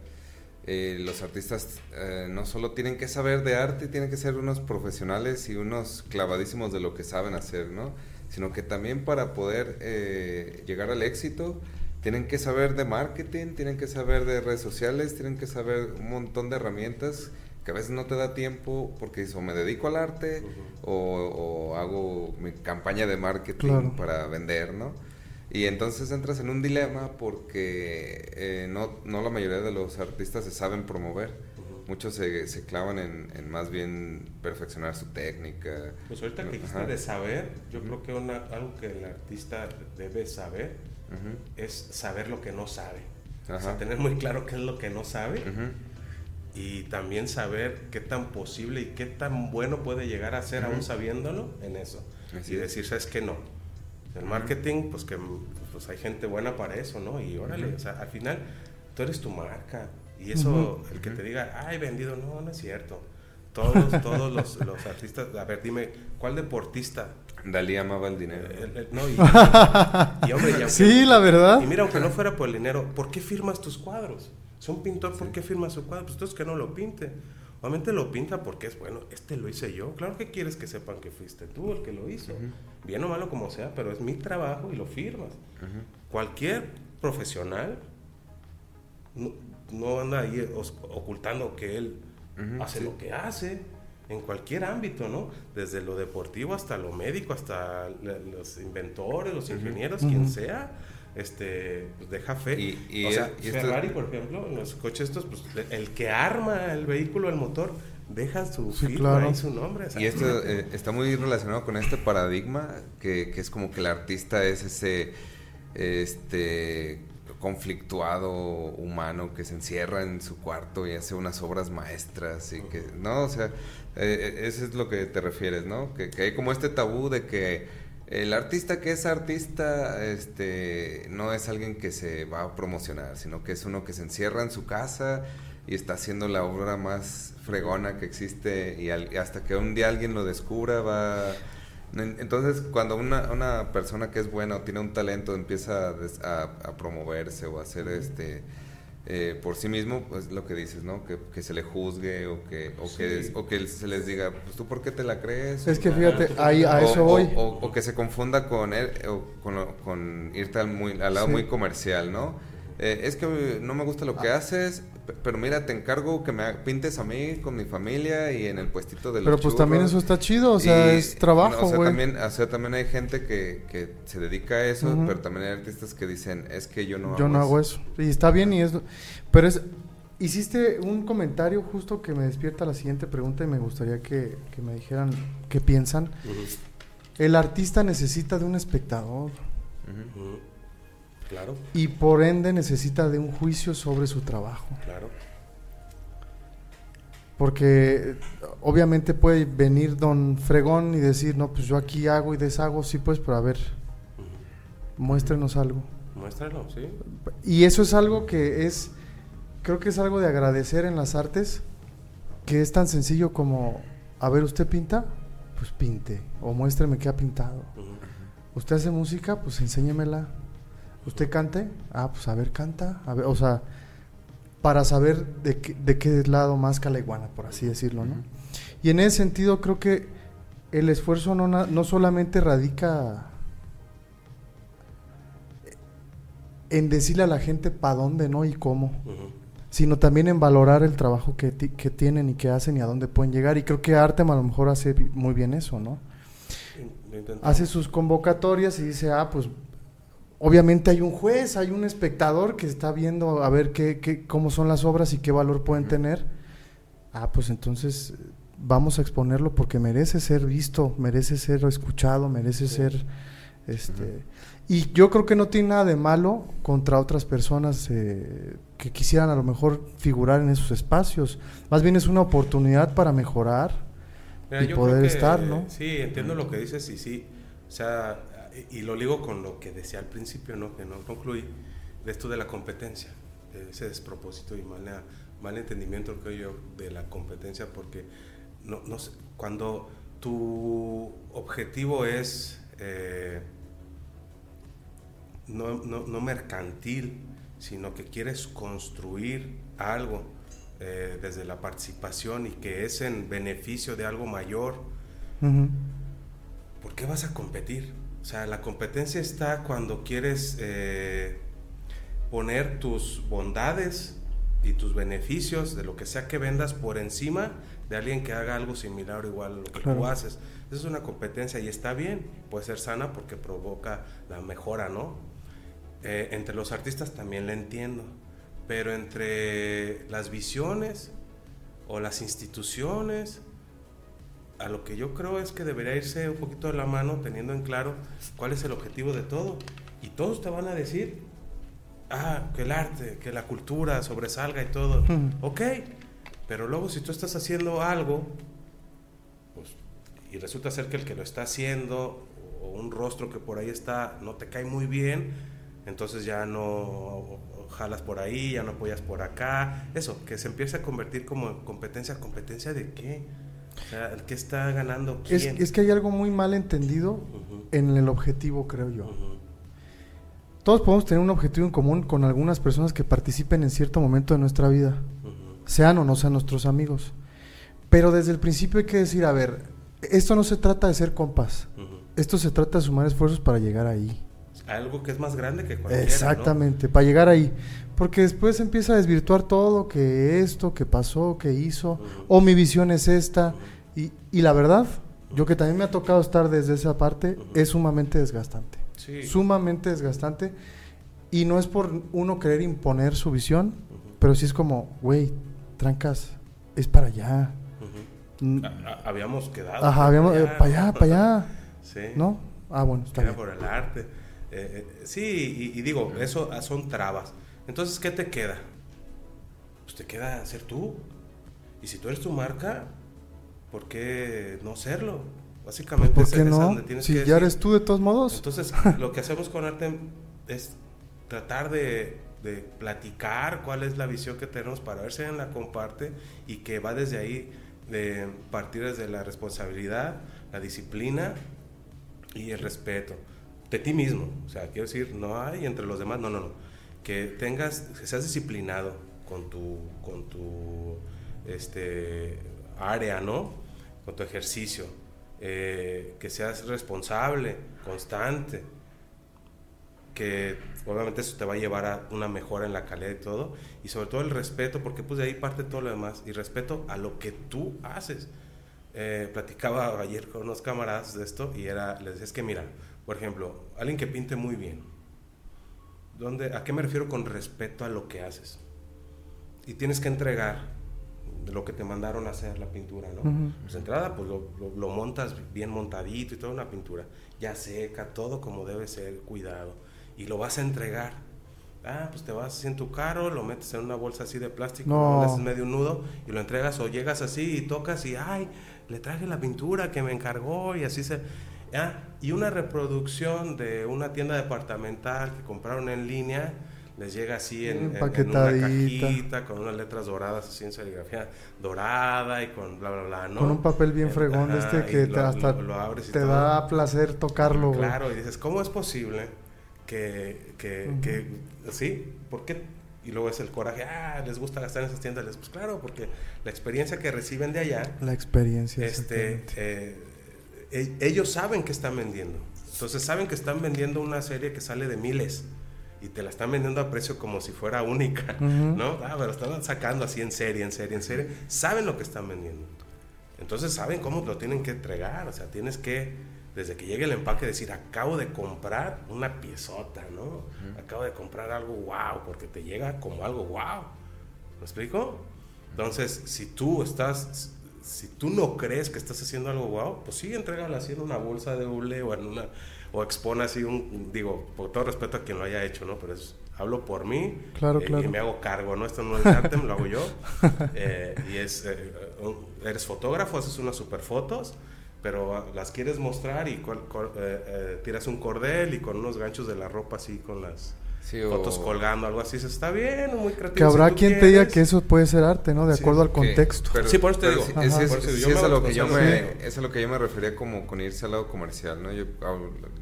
eh, los artistas eh, no solo tienen que saber de arte, tienen que ser unos profesionales y unos clavadísimos de lo que saben hacer, ¿no? Sino que también para poder eh, llegar al éxito tienen que saber de marketing, tienen que saber de redes sociales, tienen que saber un montón de herramientas que a veces no te da tiempo porque o me dedico al arte o, hago mi campaña de marketing para vender, ¿no? Y entonces entras en un dilema porque eh, no, no la mayoría de los artistas se saben promover muchos se, se clavan en, más bien perfeccionar su técnica. Pues ahorita que dijiste de saber, yo creo que una, algo que el artista debe saber es saber lo que no sabe. O sea, tener muy claro qué es lo que no sabe y también saber qué tan posible y qué tan bueno puede llegar a ser aún sabiéndolo en eso. y decir, ¿sabes qué no? El marketing, pues que pues hay gente buena para eso, ¿no? Y órale, o sea, al final tú eres tu marca, y eso, el que te diga, ay, vendido, no, no es cierto. Todos, todos los, [laughs] los, artistas, a ver, dime, ¿cuál deportista? Dalí amaba el dinero. Eh, no, y, hombre, [laughs] sí, la verdad. Y mira, aunque no fuera por el dinero, ¿por qué firmas tus cuadros? Es un pintor, ¿por qué firma su cuadro? Pues entonces que no lo pinte. Obviamente lo pinta porque es bueno, este lo hice yo. Claro que quieres que sepan que fuiste tú el que lo hizo. Bien o malo como sea, pero es mi trabajo y lo firmas. Cualquier profesional no anda ahí ocultando que él hace lo que hace en cualquier ámbito, ¿no? Desde lo deportivo hasta lo médico, hasta los inventores, los ingenieros, quien sea, este, pues deja fe. Y, o sea, Ferrari, por ejemplo, en los coches estos, pues el que arma el vehículo, el motor, deja su sí, claro. su nombre. Y esto eh, está muy relacionado con este paradigma que, que, es como que el artista es ese, este, conflictuado humano que se encierra en su cuarto y hace unas obras maestras y que, no, o sea, eh, eh, eso es lo que te refieres, ¿no? Que, que hay como este tabú de que el artista que es artista, este, no es alguien que se va a promocionar, sino que es uno que se encierra en su casa y está haciendo la obra más fregona que existe y, hasta que un día alguien lo descubra va... Entonces, cuando una, una persona que es buena o tiene un talento empieza a, a promoverse o a hacer este eh, por sí mismo, pues lo que dices, ¿no? Que, se le juzgue o que, o, que, o que se les diga, pues tú por qué te la crees. Es que fíjate, ahí a eso voy. O, que se confunda con él, o con, irte al, muy, al lado muy comercial, ¿no? Eh, es que no me gusta lo que ah. haces, pero mira, te encargo que me pintes a mí con mi familia y en el puestito de los Pero pues también eso está chido, o sea, es trabajo, güey. o, sea, también, o sea, también hay gente que, que se dedica a eso, pero también hay artistas que dicen, es que yo no yo no hago eso. Y está bien y es... Pero es... Hiciste un comentario justo que me despierta la siguiente pregunta y me gustaría que, que me dijeran qué piensan. El artista necesita de un espectador. Claro. Y por ende necesita de un juicio sobre su trabajo. Claro. Porque obviamente puede venir don Fregón y decir, no, pues yo aquí hago y deshago, sí, pues, pero a ver, muéstrenos algo. Muéstralo, sí. Y eso es algo que es, creo que es algo de agradecer en las artes, que es tan sencillo como, a ver, ¿usted pinta? Pues pinte, o muéstreme qué ha pintado. ¿Usted hace música? Pues enséñemela ¿Usted cante? Ah, pues a ver, canta. A ver, o sea, para saber de, qué, de qué lado más iguana, por así decirlo, ¿no? Y en ese sentido creo que el esfuerzo no, no solamente radica en decirle a la gente para dónde, ¿no? Y cómo. Sino también en valorar el trabajo que, que, tienen y que hacen y a dónde pueden llegar. Y creo que Artem a lo mejor hace muy bien eso, ¿no? Hace sus convocatorias y dice, ah, pues obviamente hay un juez, hay un espectador que está viendo a ver qué, qué, cómo son las obras y qué valor pueden tener. Ah, pues entonces vamos a exponerlo porque merece ser visto, merece ser escuchado, merece ser... Este, Y yo creo que no tiene nada de malo contra otras personas eh, que quisieran a lo mejor figurar en esos espacios. Más bien es una oportunidad para mejorar y poder estar, ¿no? Sí, entiendo lo que dices y sí. O sea, y lo ligo con lo que decía al principio, ¿no? que no concluí, de esto de la competencia, de ese despropósito y mal, mal entendimiento creo yo de la competencia, porque no, no sé, cuando tu objetivo es eh, no, no, no, mercantil, sino que quieres construir algo eh, desde la participación y que es en beneficio de algo mayor, ¿por qué vas a competir? O sea, la competencia está cuando quieres eh, poner tus bondades y tus beneficios de lo que sea que vendas por encima de alguien que haga algo similar o igual a lo que tú haces. Esa es una competencia y está bien, puede ser sana porque provoca la mejora, ¿no? Eh, entre los artistas también la entiendo, pero entre las visiones o las instituciones a lo que yo creo es que debería irse un poquito de la mano teniendo en claro cuál es el objetivo de todo. Y todos te van a decir, ah, que el arte, que la cultura sobresalga y todo. Ok, pero luego si tú estás haciendo algo, pues, y resulta ser que el que lo está haciendo, o un rostro que por ahí está, no te cae muy bien, entonces ya no jalas por ahí, ya no apoyas por acá. Eso, que se empieza a convertir como competencia. ¿Competencia de qué? ¿El que está ganando? Es, que hay algo muy mal entendido en el objetivo, creo yo. Todos podemos tener un objetivo en común con algunas personas que participen en cierto momento de nuestra vida, sean o no sean nuestros amigos. Pero desde el principio hay que decir, a ver, esto no se trata de ser compas, esto se trata de sumar esfuerzos para llegar ahí. Algo que es más grande que cualquiera. Exactamente, para llegar ahí. Porque después empieza a desvirtuar todo, que esto, que pasó, que hizo, o mi visión es esta. Y, y, la verdad, yo que también me ha tocado estar desde esa parte, es sumamente desgastante. Sumamente desgastante. Y no es por uno querer imponer su visión, pero sí es como, güey, trancas, es para allá. habíamos quedado. Ajá, habíamos, para allá, para allá. [laughs] sí. ¿No? Ah, bueno, está bien. por el arte. Eh, eh, sí, y, y digo, eso ah, son trabas. Entonces, ¿qué te queda? Pues te queda ser tú. Y si tú eres tu marca, ¿por qué no serlo? Básicamente ¿Por qué no? Si ya decir. eres tú de todos modos. Entonces, lo que hacemos con arte es tratar de, de platicar cuál es la visión que tenemos para ver si alguien la comparte y que va desde ahí, de partir desde la responsabilidad, la disciplina y el respeto de ti mismo. O sea, quiero decir, no hay entre los demás, no, no, no. Que tengas, que seas disciplinado con tu, con tu este, área, ¿no? Con tu ejercicio. Eh, que seas responsable, constante. Que obviamente eso te va a llevar a una mejora en la calidad y todo. Y sobre todo el respeto, porque pues de ahí parte todo lo demás. Y respeto a lo que tú haces. Eh, platicaba ayer con unos camaradas de esto y era, les decía, es que mira, por ejemplo, alguien que pinte muy bien. ¿Dónde, ¿A qué me refiero con respeto a lo que haces? Y tienes que entregar lo que te mandaron a hacer la pintura, ¿no? Ujú. Pues de entrada, pues lo, lo- lo montas bien montadito y toda una pintura, ya seca, todo como debe ser, cuidado. Y lo vas a entregar. Ah, pues te vas así en tu carro, lo metes en una bolsa así de plástico, No. le haces medio un nudo y lo entregas o llegas así y tocas y, ay, le traje la pintura que me encargó y así se... Ah, y una reproducción de una tienda departamental que compraron en línea, les llega así en, en- en una Empaquetadita. cajita con unas letras doradas así en serigrafía dorada y con bla bla bla, ¿no? Con un papel bien fregón de este que te, lo- hasta lo- lo abres y te todo. da placer tocarlo. güey. Claro, y dices, ¿cómo es posible que, que, sí? ¿Por qué? Y luego es el coraje, ah, les gusta gastar en esas tiendas. Les- Pues claro, porque la experiencia que reciben de allá, La experiencia. este, eh, ellos saben que están vendiendo. Entonces saben que están vendiendo una serie que sale de miles y te la están vendiendo a precio como si fuera única. ¿no? Ah, pero están sacando así en serie, en serie, en serie. Saben lo que están vendiendo. Entonces saben cómo lo tienen que entregar. O sea, tienes que, desde que llegue el empaque, decir, acabo de comprar una piezota, ¿no? Acabo de comprar algo wow, porque te llega como algo wow. ¿Me explico? Entonces, si tú estás, si tú no crees que estás haciendo algo wow, pues sí, entrégala así en una bolsa de hule o en una, o expone así un, digo, por todo respeto a quien lo haya hecho, ¿no? Pero es, hablo por mí Claro, eh, claro. y me hago cargo, ¿no? Esto no es arte, me lo hago yo. [laughs] Eh, y es, eh, eres fotógrafo, haces unas super fotos, pero las quieres mostrar y col- col- eh, eh, tiras un cordel y con unos ganchos de la ropa así, con las Sí, o- fotos colgando, algo así, dices, está bien, muy creativo. Que habrá si quien te diga quieres". que eso puede ser arte, ¿no? De Sí, acuerdo al contexto. pero- Sí, por eso te digo. es, es- Por eso sí yo es me a lo que yo me, es a lo que yo me refería como con irse al lado comercial, ¿no? Yo,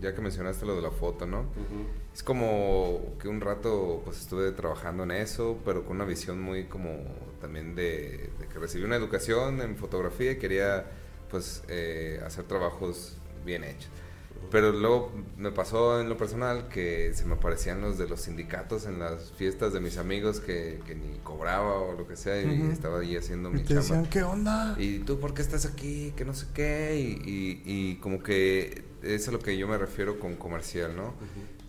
ya que mencionaste lo de la foto, ¿no? Es como que un rato pues estuve trabajando en eso, pero con una visión muy como también de, de que recibí una educación en fotografía y quería pues eh, hacer trabajos bien hechos. Pero luego me pasó en lo personal que se me aparecían los de los sindicatos en las fiestas de mis amigos que, que ni cobraba o lo que sea y estaba ahí haciendo Y mi te chamba. decían, ¿qué onda? ¿Y tú por qué estás aquí? Que no sé qué. Y, y- y como que es a lo que yo me refiero con comercial, ¿no?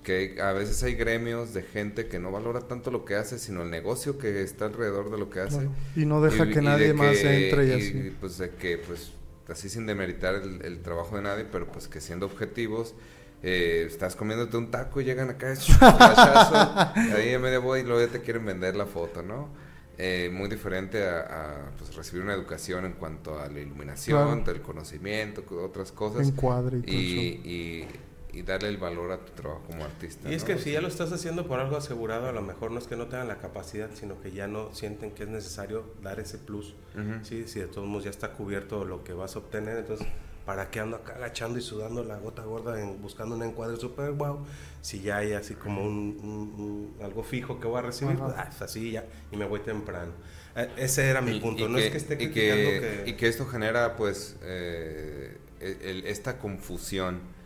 Que a veces hay gremios de gente que no valora tanto lo que hace, sino el negocio que está alrededor de lo que hace. Y no deja Y- que y nadie más que- entre y y, así. pues de que, pues, así sin demeritar el, el trabajo de nadie, pero pues que siendo objetivos, eh, estás comiéndote un taco y llegan acá, flashazo, [laughs] ahí a media voy y luego ya te quieren vender la foto, ¿no? Eh, muy diferente a, a, pues, recibir una educación en cuanto a la iluminación, Claro. el conocimiento, otras cosas. Encuadre y todo y, eso. y, y darle el valor a tu trabajo como artista. Y es ¿no? que si ya lo estás haciendo por algo asegurado, a lo mejor no es que no tengan la capacidad, sino que ya no sienten que es necesario dar ese plus. Ujú. Sí, si de todos modos ya está cubierto lo que vas a obtener, entonces, ¿para qué ando acá agachando y sudando la gota gorda en, buscando un encuadre super wow? Si ya hay así como un, un- un- algo fijo que voy a recibir, pues, ah, pues así ya, y me voy temprano. Eh, ese era mi Y- punto, y no es que esté y criticando que, que... y que esto genera pues eh, el- el- esta confusión.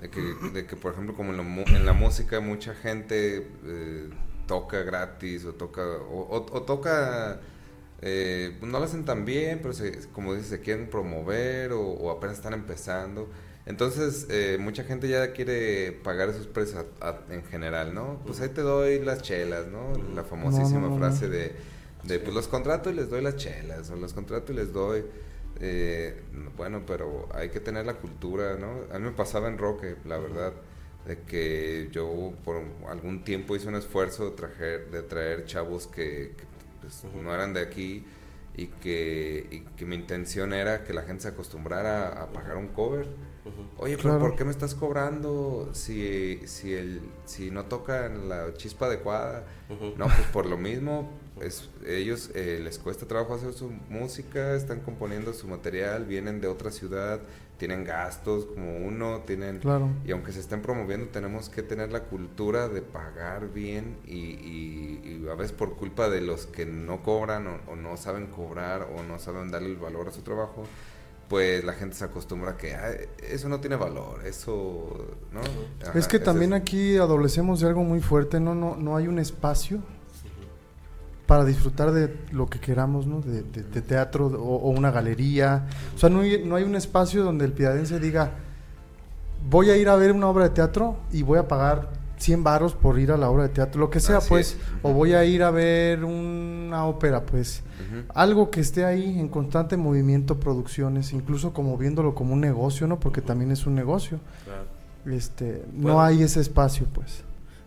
De que, de que, por ejemplo como en la, mu- en la música mucha gente eh, toca gratis o toca o, o- o toca eh, no lo hacen tan bien pero se, como dices se quieren promover o, o apenas están empezando. Entonces eh, mucha gente ya quiere pagar esos precios a- a- en general no pues ahí te doy las chelas no la famosísima no, no. frase de de pues los contrato y les doy las chelas o los contrato y les doy eh, bueno pero hay que tener la cultura no a mí me pasaba en rock eh, la verdad de que yo por algún tiempo hice un esfuerzo de traer, de traer chavos que, que, pues, no eran de aquí y que, y que mi intención era que la gente se acostumbrara a pagar un cover. Oye, pero Claro. ¿por qué me estás cobrando si, si, el, si no tocan la chispa adecuada? Ujú. No, pues por lo mismo, es, ellos eh, les cuesta trabajo hacer su música, están componiendo su material, vienen de otra ciudad, tienen gastos como uno, tienen... Claro. Y aunque se estén promoviendo, tenemos que tener la cultura de pagar bien y, y- y a veces por culpa de los que no cobran o, o no saben cobrar o no saben darle el valor a su trabajo, pues la gente se acostumbra a que "Ah, eso no tiene valor, eso, ¿no? Ajá, Es que también aquí adolecemos de algo muy fuerte, ¿no? No, no hay un espacio para disfrutar de lo que queramos, ¿no? De, de- de teatro o, o una galería. O sea, no hay, no hay un espacio donde el piadense diga, voy a ir a ver una obra de teatro y voy a pagar 100 varos por ir a la obra de teatro, lo que sea, Así pues. es. O voy a ir a ver una ópera, pues. Algo que esté ahí en constante movimiento, producciones, incluso como viéndolo como un negocio, ¿no? Porque también es un negocio. Claro. Este, Bueno. no hay ese espacio, pues.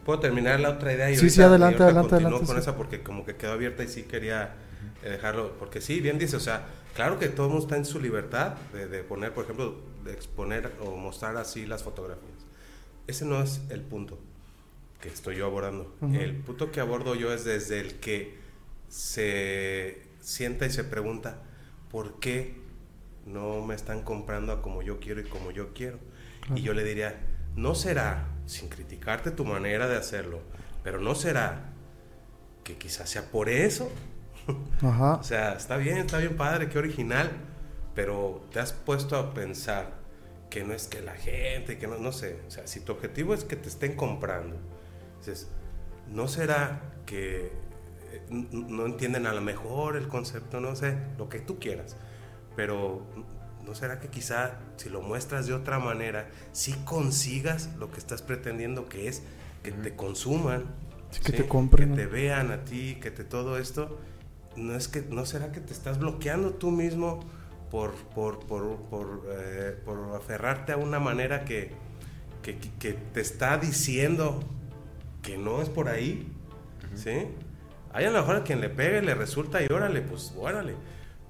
Puedo terminar la otra idea y Sí, sí, adelante, adelante, adelante, con sí. esa porque como que quedó abierta y sí quería eh, dejarlo, porque sí, bien dice, o sea, claro que todo el mundo está en su libertad de, de poner, por ejemplo, de exponer o mostrar así las fotografías. Ese no es el punto que estoy yo abordando. Ujú. El punto que abordo yo es desde el que se sienta y se pregunta, ¿por qué no me están comprando a como yo quiero y como yo quiero? Y yo le diría, no será, sin criticarte tu manera de hacerlo, pero no será que quizás sea por eso. [laughs] Ajá. O sea, está bien, está bien padre, qué original, pero te has puesto a pensar que no es que la gente, que no, no sé, o sea, si tu objetivo es que te estén comprando, dices, ¿no será que eh, no entienden a lo mejor el concepto, no sé, lo que tú quieras, pero ¿no será que quizá si lo muestras de otra manera, sí consigas lo que estás pretendiendo que es que te consuman, Sí, que te compren, que te vean a ti, que te todo esto? ¿No, es que, ¿No será que te estás bloqueando tú mismo por, por, por, por, eh, por aferrarte a una manera que, que, que- que te está diciendo que no es por ahí? ¿Sí? Hay a lo mejor a quien le pegue, le resulta y órale, pues órale.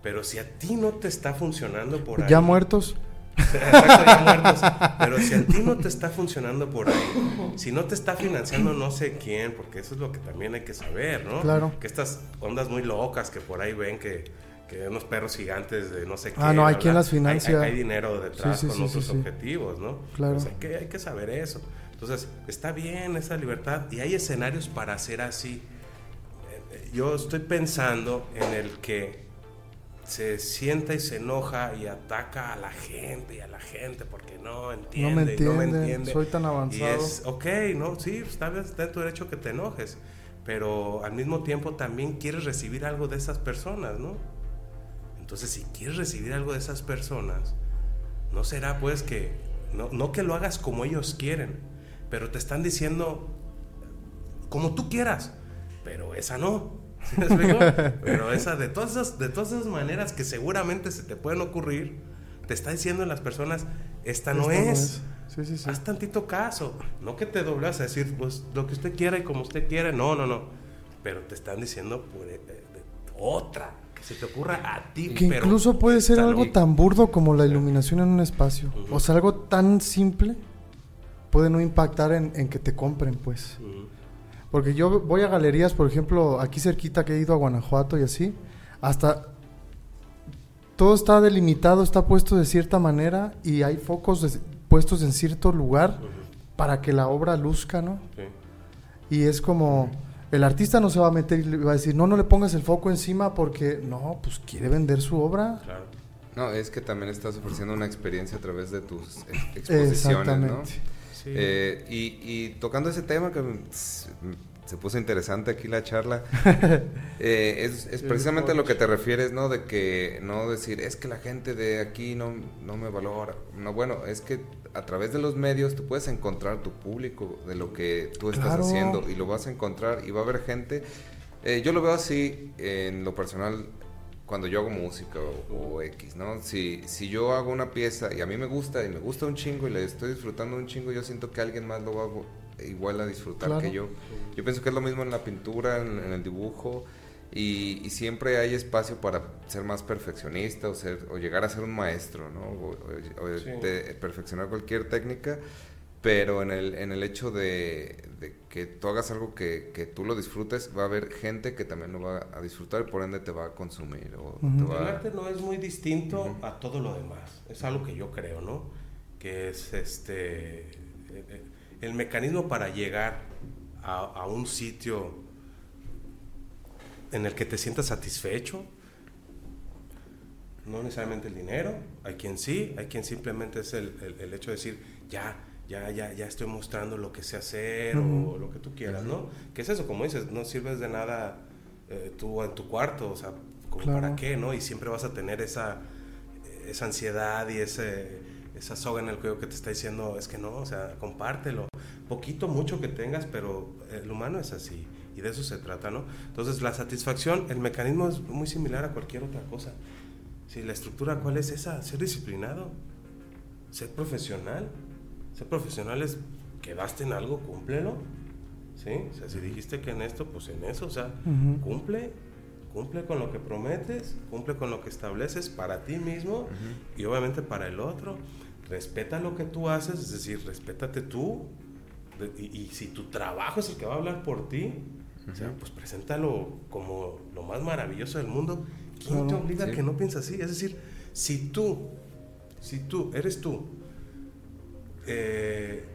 Pero si a ti no te está funcionando por ahí. Ya muertos. [laughs] Exacto, ya muertos. Pero si a ti no te está funcionando por ahí, si no te está financiando no sé quién, porque eso es lo que también hay que saber, ¿no? Claro. Que estas ondas muy locas que por ahí ven que, que unos perros gigantes de no sé qué. Ah, no, hay quien las financia. Hay, hay dinero detrás Sí, sí, con sí, otros objetivos, ¿no? Claro. Pues hay, que, hay que saber eso. Entonces, está bien esa libertad y hay escenarios para hacer así. Eh, Yo estoy pensando en el que se sienta y se enoja y ataca a la gente y a la gente porque no entiende, No no me entiende. soy tan Y avanzado. es, ok, no, sí, está en tu derecho que te enojes, pero al mismo tiempo también quieres recibir algo de esas personas, ¿no? Entonces, si quieres recibir algo de esas personas, no será pues que, no, no que lo hagas como ellos quieren, pero te están diciendo como tú quieras, pero esa no. ¿Sí me explico? [laughs] Pero esa, de todas, esas, de todas esas maneras que seguramente se te pueden ocurrir, te está diciendo las personas, esta no Esto es. Sí, sí, sí. Haz tantito caso. No que te doblas a decir, pues lo que usted quiera y como usted quiera. No, no, no. Pero te están diciendo por, eh, de- otra. Que se te ocurra a ti. Que pero incluso puede ser algo loco. tan burdo como la iluminación en un espacio. Ujú. O sea, algo tan simple puede no impactar en, en que te compren, pues. Ujú. Porque yo voy a galerías, por ejemplo, aquí cerquita que he ido a Guanajuato y así, hasta todo está delimitado, está puesto de cierta manera y hay focos de- puestos en cierto lugar para que la obra luzca, ¿no? Sí. Y es como, el artista no se va a meter y le va a decir, no, no le pongas el foco encima porque, no, pues quiere vender su obra. Claro. No, es que también estás ofreciendo una experiencia a través de tus exposiciones, ¿no? Sí. Eh, y, y tocando ese tema que se puso interesante aquí la charla, [laughs] eh, es, es precisamente lo que te refieres, ¿no? De que no decir, es que la gente de aquí no, no me valora. No, bueno, es que a través de los medios tú puedes encontrar tu público de lo que tú estás Claro. haciendo y lo vas a encontrar y va a haber gente. eh, yo lo veo así en lo personal. Cuando yo hago música o, X, ¿no? Si, si yo hago una pieza y a mí me gusta y me gusta un chingo y le estoy disfrutando un chingo, yo siento que alguien más lo va igual a disfrutar que yo. Yo pienso que es lo mismo en la pintura, en, el dibujo. Y, siempre hay espacio para ser más perfeccionista o, ser, o llegar a ser un maestro, ¿no? O, perfeccionar cualquier técnica pero en el, en el hecho de, que tú hagas algo que, que, tú lo disfrutes, va a haber gente que también lo va a disfrutar y por ende te va a consumir. O El arte no es muy distinto a todo lo demás, es algo que yo creo, ¿no? Que es este el mecanismo para llegar a, a un sitio en el que te sientas satisfecho, no necesariamente el dinero, hay quien sí, hay quien simplemente es el, el, el hecho de decir, ya, ya, ya, ya estoy mostrando lo que sé hacer o lo que tú quieras, ¿no? ¿Qué es eso? Como dices, no sirves de nada eh, tú en tu cuarto, o sea, como para qué, ¿no? Y siempre vas a tener esa, esa ansiedad y ese, esa soga en el cuello que te está diciendo, es que no, o sea, compártelo. Poquito, mucho que tengas, pero el humano es así y de eso se trata, ¿no? Entonces, la satisfacción, el mecanismo es muy similar a cualquier otra cosa. Si la estructura, ¿cuál es esa? Ser disciplinado, ser profesional, ser profesionales, quedaste en algo, cúmplelo. ¿Sí? O sea, si dijiste que en esto, pues en eso, o sea, cumple, cumple con lo que prometes, cumple con lo que estableces para ti mismo y obviamente para el otro. Respeta lo que tú haces, es decir, respétate tú. Y, si tu trabajo es el que va a hablar por ti, o sea, pues preséntalo como lo más maravilloso del mundo. ¿Quién te obliga a que no pienses así? Es decir, si tú, si tú, eres tú, eh,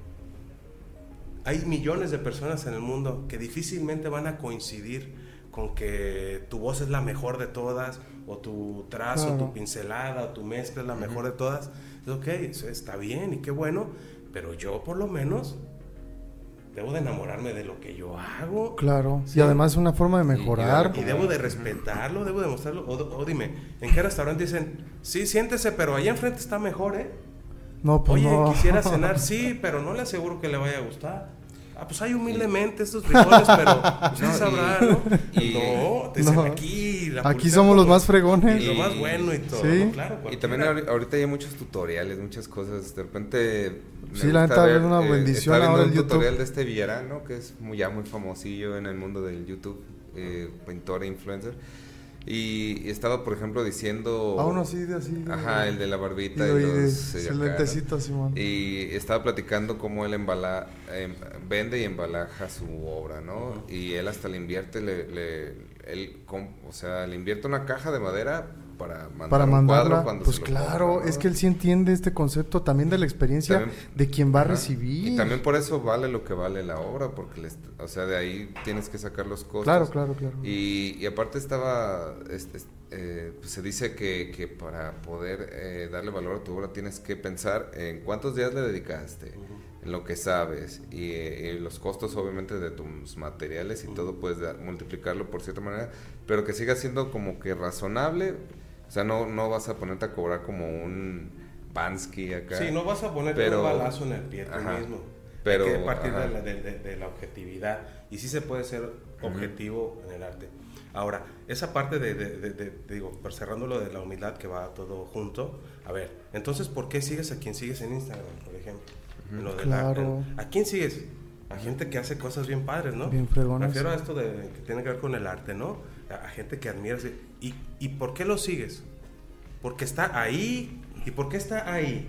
hay millones de personas en el mundo que difícilmente van a coincidir con que tu voz es la mejor de todas, o tu trazo, tu pincelada, o tu mezcla es la mejor de todas. Es ok, eso está bien y qué bueno, pero yo por lo menos debo de enamorarme de lo que yo hago. Claro, y además es una forma de mejorar. Y, debo de respetarlo, debo de mostrarlo. O, o, dime, ¿en qué restaurante dicen, sí, siéntese, pero allá enfrente está mejor, eh? No, pues Oye, quisiera cenar, [laughs] sí, pero no le aseguro que le vaya a gustar. Ah, pues hay humildemente estos frijoles, pero [laughs] usted no, sabrá, ¿no? Y, no, te no. aquí. aquí somos los más fregones. Y lo más bueno y todo. ¿Sí? claro, y también ahorita hay muchos tutoriales, muchas cosas. De repente. Sí, la neta, es una eh, bendición ahora el YouTube. tutorial de este Villarano, que es muy, ya muy famosillo en el mundo del YouTube, eh, pintor e influencer y, estaba, por ejemplo, diciendo... Ah, uno así, de así. ajá, el de la barbita y, los... lentecito, Simón. Y estaba platicando cómo él embala, em, vende y embalaja su obra, ¿no? Y él hasta le invierte, le, le él, o sea, le invierte una caja de madera para mandar para mandarla, cuando pues claro, es que él sí entiende este concepto también de la experiencia de quien va a recibir. Y también por eso vale lo que vale la obra, porque o sea, de ahí tienes que sacar los costos. Claro, claro, claro. Y, y aparte estaba, este, eh, pues se dice que, que para poder eh, darle valor a tu obra tienes que pensar en cuántos días le dedicaste, en lo que sabes y, y, los costos obviamente de tus materiales y todo puedes multiplicarlo por cierta manera, pero que siga siendo como que razonable o sea, no, no vas a ponerte a cobrar como un Bansky acá. Sí, no vas a ponerte un balazo en el pie tú mismo. Pero, Hay que partir de la, de, la, objetividad. Y sí se puede ser objetivo en el arte. Ahora, esa parte de, digo, cerrando lo de la humildad que va todo junto, a ver, entonces, ¿por qué sigues a quien sigues en Instagram, por ejemplo? lo claro. ¿A quién sigues? A gente que hace cosas bien padres, ¿no? Bien fregonas. Refiero a esto de, que tiene que ver con el arte, ¿no? A, gente que admiras. ¿Y, ¿Y por qué lo sigues? Porque está ahí. ¿Y por qué está ahí?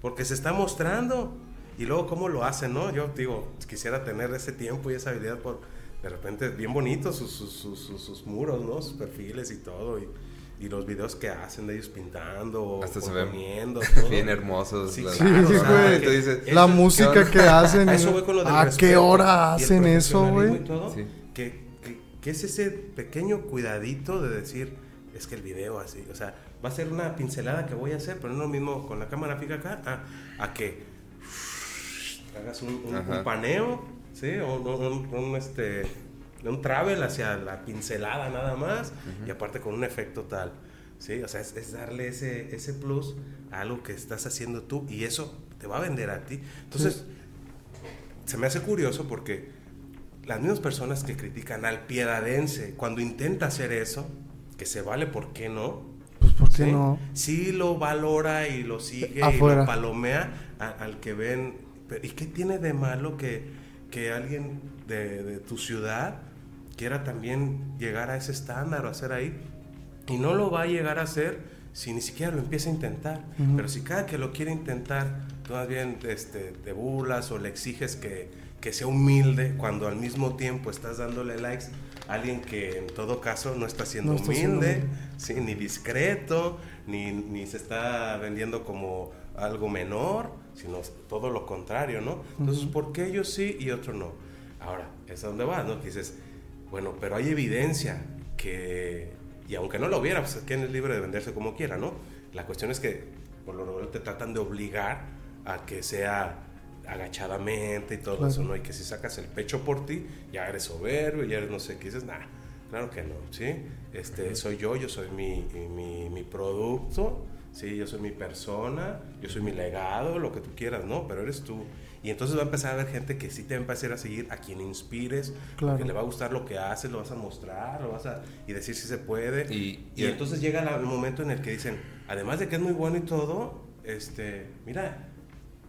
Porque se está mostrando. Y luego, ¿cómo lo hacen, no? Yo digo, quisiera tener ese tiempo y esa habilidad por, de repente, bien bonitos sus, sus, sus, muros, ¿no? Sus perfiles y todo. Y, y, los videos que hacen de ellos pintando, Hasta se ven [laughs] todo. bien hermosos. Sí, sí, güey. la música que hacen. [laughs] A, qué hora hacen eso, güey? Que, que, que es ese pequeño cuidadito de decir es que el video así, o sea, va a ser una pincelada que voy a hacer, pero no lo mismo con la cámara fija acá, a, a que hagas un, paneo, ¿sí? O un, este, un travel hacia la pincelada nada más, y aparte con un efecto tal, ¿sí? O sea, es, darle ese, ese plus a algo que estás haciendo tú, y eso te va a vender a ti. Entonces, se me hace curioso porque las mismas personas que critican al piedadense cuando intenta hacer eso, que se vale, ¿por qué no? Pues, ¿por qué ¿Sí? no? Sí lo valora y lo sigue y Afuera. lo palomea a- al que ven. Pero, ¿Y qué tiene de malo que, que alguien de, de tu ciudad quiera también llegar a ese estándar o hacer ahí? Y no lo va a llegar a hacer si ni siquiera lo empieza a intentar. Ujú. Pero si cada que lo quiere intentar, tú más bien este, te burlas o le exiges que, que sea humilde cuando al mismo tiempo estás dándole likes a alguien que en todo caso no está siendo No está siendo humilde, sí, ni discreto, ni, ni se está vendiendo como algo menor, sino todo lo contrario, ¿no? Entonces, Ujú. ¿por qué ellos sí y otros no? Ahora, es a donde vas, ¿no? Que dices, bueno, pero hay evidencia que, y aunque no lo hubiera, pues quien es libre de venderse como quiera, ¿no? La cuestión es que por lo regular te tratan de obligar a que sea agachadamente y todo Claro. eso, ¿no? Y que si sacas el pecho por ti, ya eres soberbio, ya eres no sé qué, dices, nah, claro que no, ¿sí? Este, soy yo, yo soy mi, mi, mi producto, ¿sí? Yo soy mi persona, yo soy mi legado, lo que tú quieras, ¿no? Pero eres tú. Y entonces va a empezar a haber gente que sí te va a empezar a seguir, a quien inspires, Claro. que le va a gustar lo que haces, lo vas a mostrar, lo vas a... y decir si se puede. Y- Y, y- entonces llega el momento en el que dicen, además de que es muy bueno y todo, este, mira,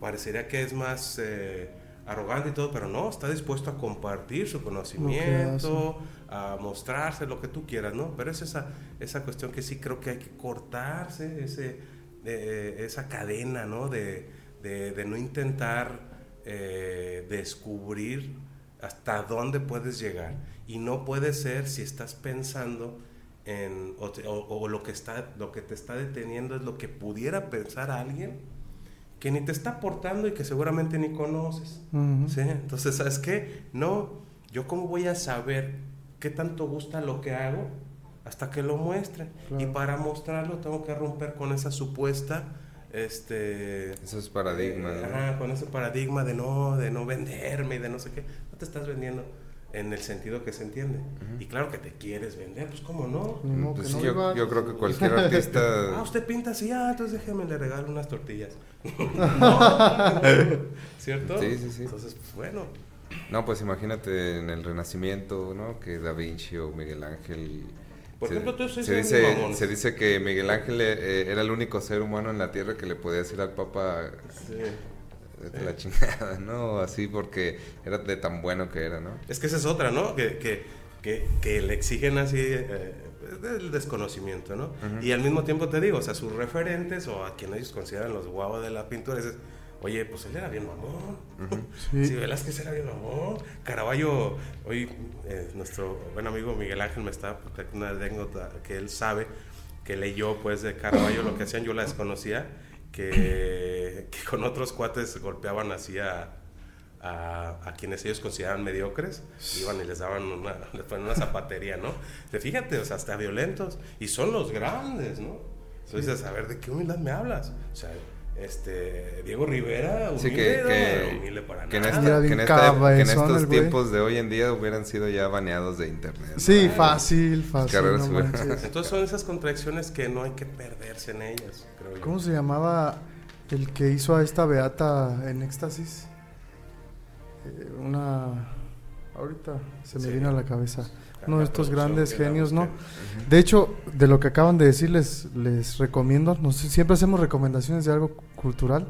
parecería que es más eh, arrogante y todo, pero no, está dispuesto a compartir su conocimiento, a mostrarse lo que tú quieras, ¿no? Pero es esa, esa cuestión que sí creo que hay que cortarse, ese, eh, esa cadena, ¿no? De, de, de no intentar eh, descubrir hasta dónde puedes llegar. Y no puede ser si estás pensando en, o, te- o- o lo, que está, lo que te está deteniendo es lo que pudiera pensar alguien que ni te está aportando y que seguramente ni conoces. Ujú. ¿sí? Entonces, ¿sabes qué? No, yo cómo voy a saber qué tanto gusta lo que hago hasta que lo muestre. Claro. Y para mostrarlo tengo que romper con esa supuesta... Este, Esos paradigmas, eh, ¿no? ajá, con ese paradigma de no, de no venderme y de no sé qué. No te estás vendiendo en el sentido que se entiende. Y claro que te quieres vender, pues cómo no. Pues que sí, no yo, creo que cualquier artista... [laughs] Ah, usted pinta así, ah, entonces déjeme le regalo unas tortillas. [laughs] [laughs] ¿Cierto? Sí, sí, sí. Entonces, pues, bueno. No, pues imagínate en el Renacimiento, ¿no? Que Da Vinci o Miguel Ángel... Por se, ejemplo, tú se un dice, se dice que Miguel Ángel eh, era el único ser humano en la Tierra que le podía decir al Papa Sí. De la chingada, ¿no? Así porque era de tan bueno que era, ¿no? Es que esa es otra, ¿no? Que, que, que, que le exigen así eh, el desconocimiento, ¿no? Y al mismo tiempo te digo, o sea, sus referentes o a quien ellos consideran los guavos de la pintura, es, oye, pues él era bien mamón. [laughs] Sí. Sí, Velázquez era bien mamón. Caravaggio, hoy eh, nuestro buen amigo Miguel Ángel me está platicando una anécdota que él sabe que leyó pues de Caravaggio lo que hacían, yo la desconocía, que, que con otros cuates golpeaban así a, a, a quienes ellos consideraban mediocres, iban y les daban una, [laughs] les ponían una zapatería, ¿no? Te fíjate, o sea, hasta violentos, y son los grandes, ¿no? Entonces dices, a ver, ¿de qué humildad me hablas? O sea, este, Diego Rivera, humilde, Sí, que, no, que, humilde para que en, nada. esta- que bien en esta- que en cabezón estos tiempos de hoy en día hubieran sido ya baneados de internet. ¿no? Sí, fácil, fácil. no. Entonces son esas contradicciones que no hay que perderse en ellas, creo yo. ¿Cómo se llamaba el que hizo a esta Beata en éxtasis? Eh, una... Ahorita se me Sí. vino a la cabeza. Uno de estos grandes genios, ¿no? De hecho, de lo que acaban de decir, les, les recomiendo. No sé, siempre hacemos recomendaciones de algo cultural.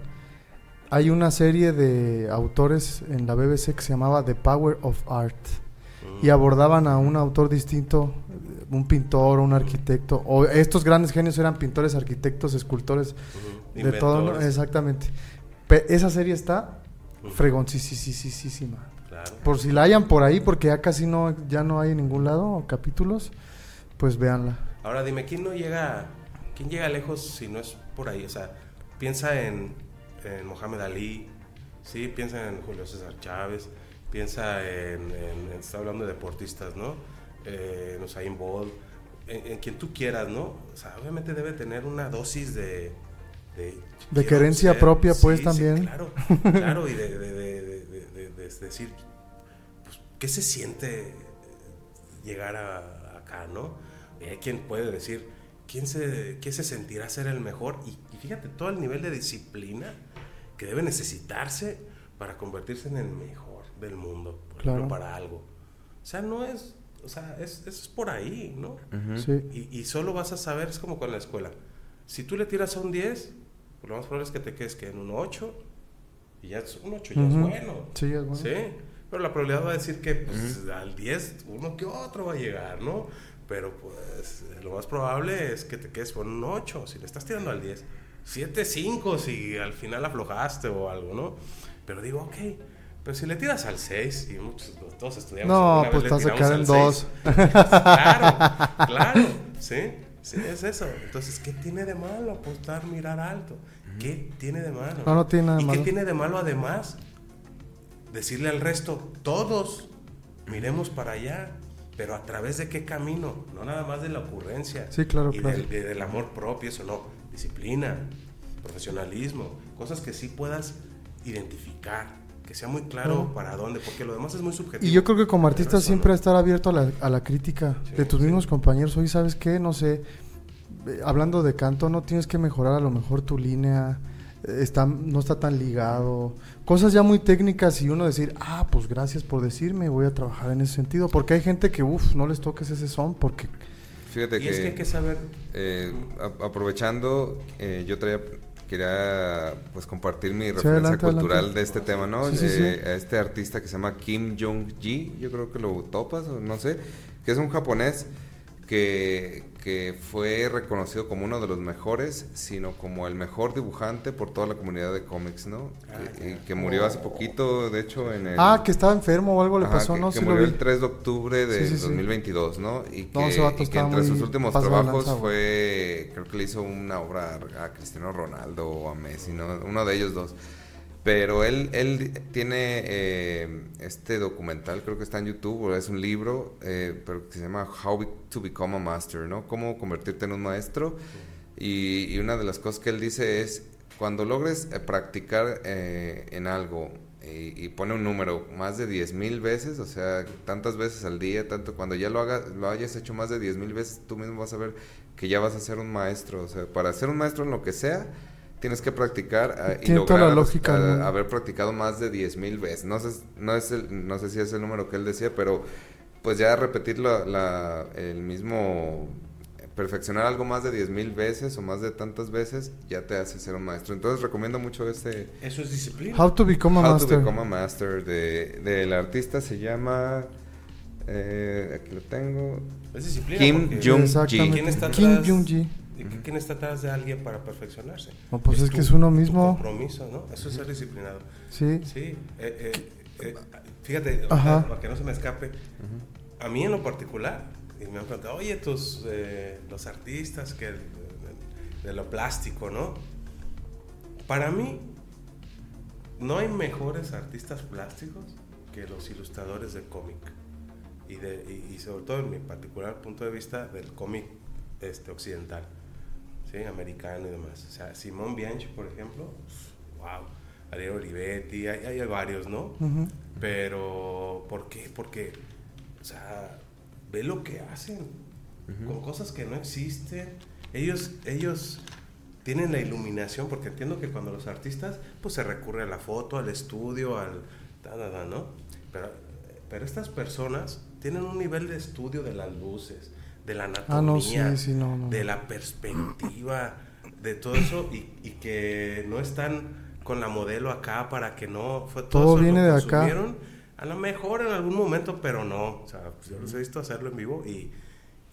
Hay una serie de autores en la BBC que se llamaba The Power of Art. Y abordaban a un autor distinto, un pintor, un arquitecto. O estos grandes genios eran pintores, arquitectos, escultores, de todo. Exactamente. Pe- esa serie está fregoncísima. Claro. Por si la hayan por ahí, porque ya casi no, ya no hay en ningún lado capítulos, pues véanla. Ahora dime, ¿quién no llega, quién llega lejos si no es por ahí? O sea, piensa en, en Mohamed Ali, ¿sí? Piensa en Julio César Chávez, piensa en, en- está hablando de deportistas, ¿no? Eh, en Usain Bolt, en, en quien tú quieras, ¿no? O sea, obviamente debe tener una dosis de... De, querencia propia, pues, sí, también. claro, claro, y de, de- de- de decir, pues, ¿qué se siente llegar a, acá, no? Y hay quien puede decir, ¿quién se, ¿qué se sentirá ser el mejor? Y, y fíjate todo el nivel de disciplina que debe necesitarse para convertirse en el mejor del mundo, por Claro. ejemplo, para algo. O sea, no es o sea, es, es por ahí, ¿no? Sí. Y, y solo vas a saber, es como con la escuela. Si tú le tiras a un 10, pues lo más probable es que te quedes que en un 8. Y ya es, un 8 ya es Ujú. bueno. Sí, es bueno. Sí. Pero la probabilidad va a decir que pues, al 10 uno que otro va a llegar, ¿no? Pero pues lo más probable es que te quedes con un 8. Si le estás tirando al 10. 7, 5 si al final aflojaste o algo, ¿no? Pero digo, ok. Pero si le tiras al 6, y muchos, todos estudiamos. No, pues vas a quedar en tiramos dos. al seis. [laughs] claro, claro, sí, sí, es eso. Entonces, ¿qué tiene de malo apostar, mirar alto? ¿Qué tiene de malo? No, no tiene nada ¿Y malo. qué tiene de malo además? Decirle al resto, todos, miremos para allá, pero a través de qué camino, no nada más de la ocurrencia. Sí, claro, y claro. Del, de- del amor propio, eso no, disciplina, profesionalismo, cosas que sí puedas identificar, que sea muy claro para dónde, porque lo demás es muy subjetivo. Y yo creo que como artista siempre no. estar abierto a la, a la crítica Sí, de tus sí. mismos compañeros. Hoy, ¿sabes qué? No sé, hablando de canto, no tienes que mejorar a lo mejor tu línea, eh, está, no está tan ligado. Cosas ya muy técnicas y uno decir, ah, pues gracias por decirme, voy a trabajar en ese sentido. Porque hay gente que, uff, no les toques ese son porque... Fíjate Y es que hay que saber Eh, a- aprovechando, eh, yo traía, quería pues compartir mi Sí, referencia adelante, cultural adelante. de este tema, ¿no? Sí, sí, sí. Eh, A este artista que se llama Kim Jong-ji, yo creo que lo topas, o no sé, que es un japonés que, que fue reconocido como uno de los mejores, sino como el mejor dibujante por toda la comunidad de cómics, ¿no? que, y que murió hace poquito, de hecho, en el... Ah, que estaba enfermo o algo le Ajá, pasó, que, ¿no? que Sí lo murió vi. el 3 de octubre de Sí, sí, sí. 2022, ¿no? Y que, No, y que entre sus últimos trabajos lanza, fue, creo que le hizo una obra a Cristiano Ronaldo o a Messi, ¿no? Uno de ellos dos. Pero él, él tiene eh, este documental, creo que está en YouTube, o es un libro, eh, pero que se llama How to Become a Master, ¿no? Cómo convertirte en un maestro. Y, y una de las cosas que él dice es, cuando logres eh, practicar eh, en algo y, y pone un número más de 10 mil veces, o sea, tantas veces al día, tanto cuando ya lo, hagas, lo hayas hecho más de 10 mil veces, tú mismo vas a ver que ya vas a ser un maestro. O sea, para ser un maestro en lo que sea, tienes que practicar ah, y Tiene toda lograr la lógica, ah, ¿no? haber practicado más de 10 mil veces. No sé, no, es el- no sé si es el número que él decía, pero pues ya repetir la, la- el mismo perfeccionar algo más de 10 mil veces o más de tantas veces ya te hace ser un maestro. Entonces recomiendo mucho este Eso es disciplina. How to become a How master. to Become a Master de, del artista se llama eh, aquí lo tengo Es disciplina. Kim Exactamente. ¿Quién está Kim atrás? Jong-ji. ¿Y qué- ¿Quién está atrás de alguien para perfeccionarse? No, pues es tu- que es uno mismo. compromiso, ¿no? Eso es ser disciplinado. Sí. Sí. eh, eh, eh, fíjate, Ajá. para que no se me escape, a mí en lo particular, y me han preguntado, oye, tus, los artistas que de, de lo plástico, ¿no? Para mí, no hay mejores artistas plásticos que los ilustradores de cómic. Y, de, y, y sobre todo en mi particular punto de vista del cómic este, occidental, ¿sí? americano y demás. O sea, Simón Bianchi, por ejemplo, wow. Ariel Olivetti, hay, hay varios, ¿no? Ujú. Pero, ¿por qué? Porque, o sea, ve lo que hacen con cosas que no existen. Ellos, ellos tienen la iluminación, porque entiendo que cuando los artistas, pues se recurre a la foto, al estudio, al... ta, ta, ta, ¿no? Pero, pero estas personas tienen un nivel de estudio de las luces, de la anatomía, Ah, no, sí, sí, no, no. de la perspectiva, de todo eso, y, y que no están con la modelo acá para que no... Fue, Todo eso viene lo de acá. consumieron, A lo mejor en algún momento, pero no. O sea, pues, yo los he visto hacerlo en vivo y, y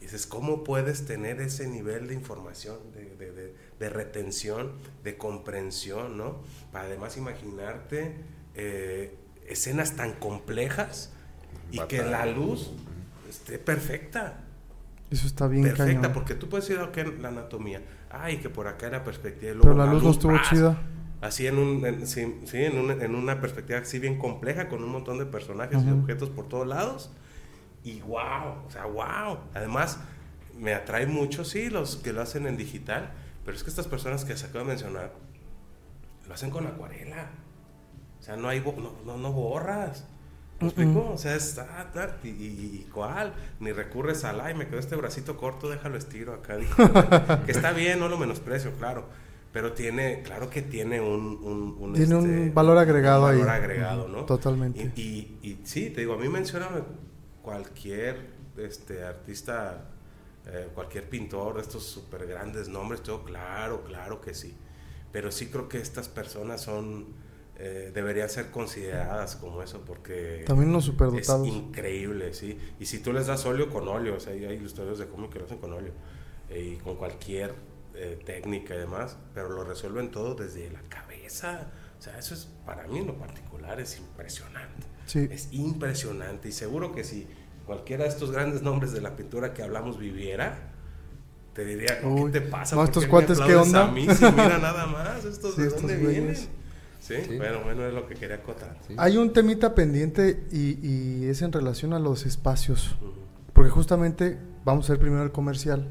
dices, ¿cómo puedes tener ese nivel de información, de, de- de- de retención, de comprensión, ¿no? Para además imaginarte eh, escenas tan complejas y que la luz esté perfecta. Eso está bien perfecta, cañón. porque tú puedes ir a la anatomía. Ay, que por acá la perspectiva. y Pero luego la luz no estuvo ¡pras! chida. Así en, un, en- sí, sí, en, una, en una perspectiva así bien compleja, con un montón de personajes y objetos por todos lados. Y wow, o sea, wow. Además, me atrae mucho, sí, los que lo hacen en digital, pero es que estas personas que se acabo de mencionar, lo hacen con acuarela. O sea, no hay, no, no, no borras. ¿Me explico? O sea, es, ah, y, y- cuál, ni recurres al, ay, me quedó este bracito corto, déjalo estiro acá. digital". [laughs] que está bien, no lo menosprecio, claro. Pero tiene, claro que tiene un... un, un, Tiene un este, valor agregado un ahí. valor agregado, ¿no? Totalmente. Y, y, y sí, te digo, a mí mencioname cualquier este artista, eh, cualquier pintor de estos súper grandes nombres, todo claro, claro que sí. Pero sí creo que estas personas son, eh, deberían ser consideradas como eso porque... También los Es superdotados. increíble, sí. Y si tú les das óleo con óleo, o sea, hay ilustradores de cómic que lo hacen con óleo eh, y con cualquier eh, técnica y demás, pero lo resuelven todo desde la cabeza. O sea, eso es para mí en lo particular es impresionante. Sí. Es impresionante y seguro que si cualquiera de estos grandes nombres de la pintura que hablamos viviera, te diría, ¿qué Uy, te pasa? no, ¿Por estos qué cuates, ¿qué onda? A mí, si mira nada más, [laughs] estos Sí, de estos dónde güeyes. vienen. ¿Sí? Sí. Bueno, bueno, es lo que quería acotar. Sí. Hay un temita pendiente y, y es en relación a los espacios. Porque justamente, vamos a ver primero el comercial.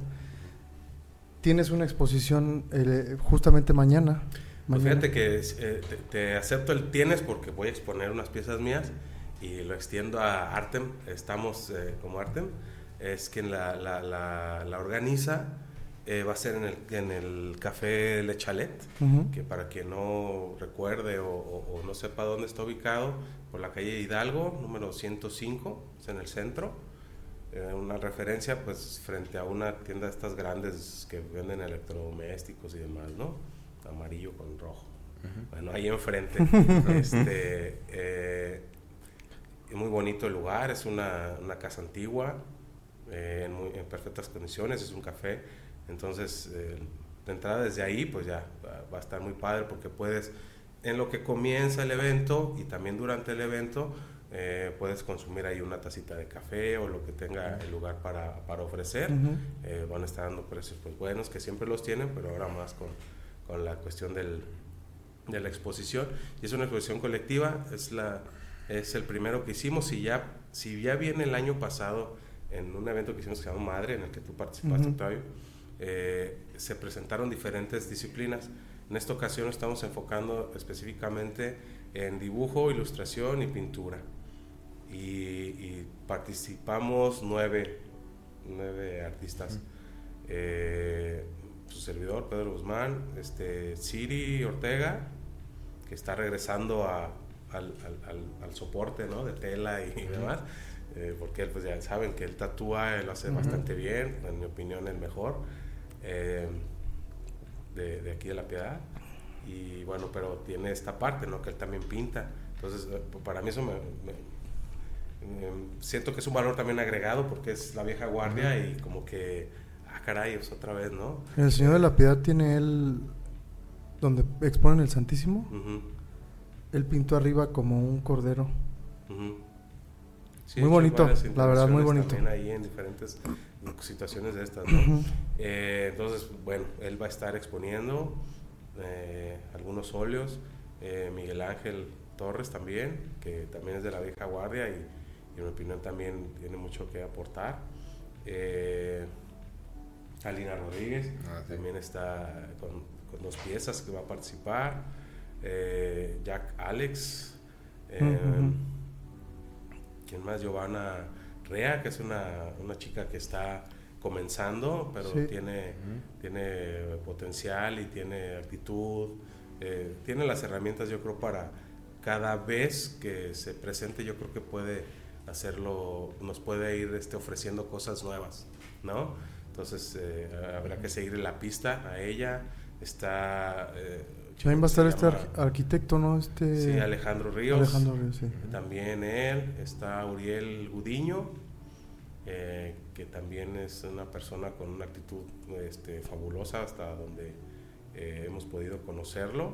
Tienes una exposición eh, justamente mañana. Pues mañana. fíjate que eh, te, te acepto el tienes porque voy a exponer unas piezas mías y lo extiendo a Artem. Estamos eh, como Artem, es quien la, la, la- la organiza. Eh, va a ser en el, en el Café Le Chalet, Ujú. que para quien no recuerde o, o- o no sepa dónde está ubicado, por la calle Hidalgo, número 105, es en el centro. Eh, una referencia pues frente a una tienda de estas grandes que venden electrodomésticos y demás, ¿no? Amarillo con rojo. Bueno, ahí enfrente. [laughs] este, eh, es muy bonito el lugar, es una, una casa antigua, eh, en, muy- en perfectas condiciones, es un café. Entonces, eh, de entrada desde ahí, pues ya va, a estar muy padre porque puedes, en lo que comienza el evento y también durante el evento, eh, puedes consumir ahí una tacita de café o lo que tenga el lugar para, para ofrecer. Ujú. Eh, van a estar dando precios pues buenos, que siempre los tienen, pero ahora más con, con la cuestión del, de la exposición. Y es una exposición colectiva, es, la, es el primero que hicimos. Y ya, si ya viene el año pasado en un evento que hicimos que se llama Madre, en el que tú participaste, Ujú. Octavio, eh, se presentaron diferentes disciplinas. En esta ocasión estamos enfocando específicamente en dibujo, ilustración y pintura. Y, y participamos nueve, nueve artistas. Eh, su servidor, Pedro Guzmán, este, Siri Ortega, que está regresando a- al, al- al- al soporte ¿no? de tela y, demás, eh, porque él, pues ya saben que él tatúa, él lo hace bastante bien, en mi opinión el mejor, eh, de, de aquí de La Piedad. Y bueno, pero tiene esta parte, ¿no? Que él también pinta. Entonces, eh, para mí eso me, me- siento que es un valor también agregado porque es la vieja guardia y como que, ah, caray, es otra vez, ¿no? El Señor de la Piedad tiene él, donde exponen el Santísimo, Ujú, él pintó arriba como un cordero. ujú. Sí, Muy bonito, la verdad, muy bonito. También ahí en diferentes situaciones de estas, ¿no? Eh, entonces, bueno, él va a estar exponiendo eh, algunos óleos. eh, Miguel Ángel Torres también, que también es de la vieja guardia y, y en mi opinión también tiene mucho que aportar. Alina Rodríguez Ah, sí. también está con, con dos piezas que va a participar. Jack Alex. Ujú. ¿Quién más? Giovanna Rea, que es una, una chica que está comenzando, pero Sí. tiene, tiene potencial y tiene actitud. eh, tiene las herramientas, yo creo, para cada vez que se presente, yo creo que puede hacerlo, nos puede ir este, ofreciendo cosas nuevas, ¿no? Entonces, eh, habrá que seguir la pista a ella. Está... eh, También va a estar este arquitecto, ¿no? Este Sí, Alejandro Ríos. Alejandro Ríos, sí. También él, está Uriel Gudiño, eh, que también es una persona con una actitud este, fabulosa hasta donde eh, hemos podido conocerlo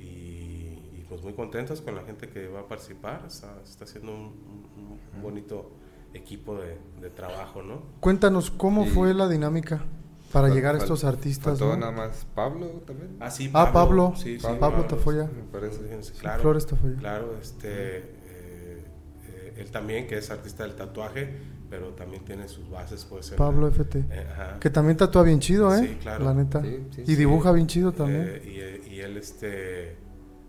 y, y, pues muy contentos con la gente que va a participar, está, está haciendo un, un- un bonito equipo de, de trabajo, ¿no? Cuéntanos, ¿cómo Sí. fue la dinámica para Fal- llegar a estos artistas? Faltó ¿no? nada más Pablo también. Ah, sí, Ah, Pablo. sí, sí, Pablo Tafoya. Me parece. Fíjense, claro. Flores Tafoya. Claro, este, eh, eh, él también, que es artista del tatuaje, pero también tiene sus bases, pues. en- Pablo FT. eh, ajá. Que también tatúa bien chido, ¿eh? Sí, claro. La neta. Sí, sí, y sí. dibuja bien chido también. Eh, y, y él, este,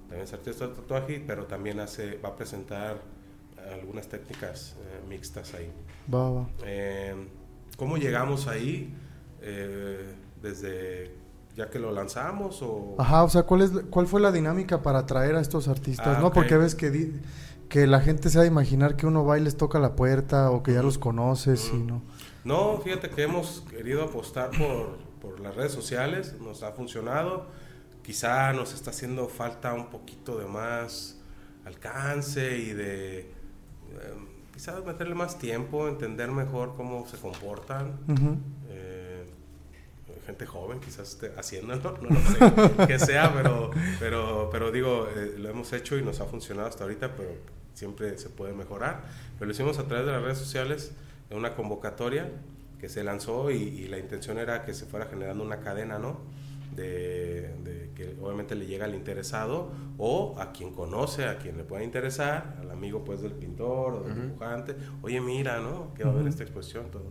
también es artista del tatuaje, pero también hace, va a presentar algunas técnicas eh, mixtas ahí. Va, va. Eh, ¿Cómo llegamos ahí? Eh, desde ya que lo lanzamos o Ajá, o sea, ¿cuál, es, ¿cuál fue la dinámica para atraer a estos artistas? Ah, ¿no? Porque ves que di- que la gente se ha de imaginar que uno va y les toca la puerta o que ya los conoces y no. No, fíjate que hemos querido apostar por, por las redes sociales, nos ha funcionado. Quizá nos está haciendo falta un poquito de más alcance y de eh, quizás meterle más tiempo, entender mejor cómo se comportan. Eh, gente joven quizás esté haciéndolo, [laughs] no lo sé que sea, pero, pero, pero digo, eh, lo hemos hecho y nos ha funcionado hasta ahorita, pero siempre se puede mejorar. Pero lo hicimos a través de las redes sociales, en una convocatoria que se lanzó y, y la intención era que se fuera generando una cadena, ¿no? De, de que obviamente le llega al interesado o a quien conoce, a quien le pueda interesar, al amigo pues del pintor o del Ujú. dibujante, oye mira, ¿no? Que va a haber esta exposición, todo.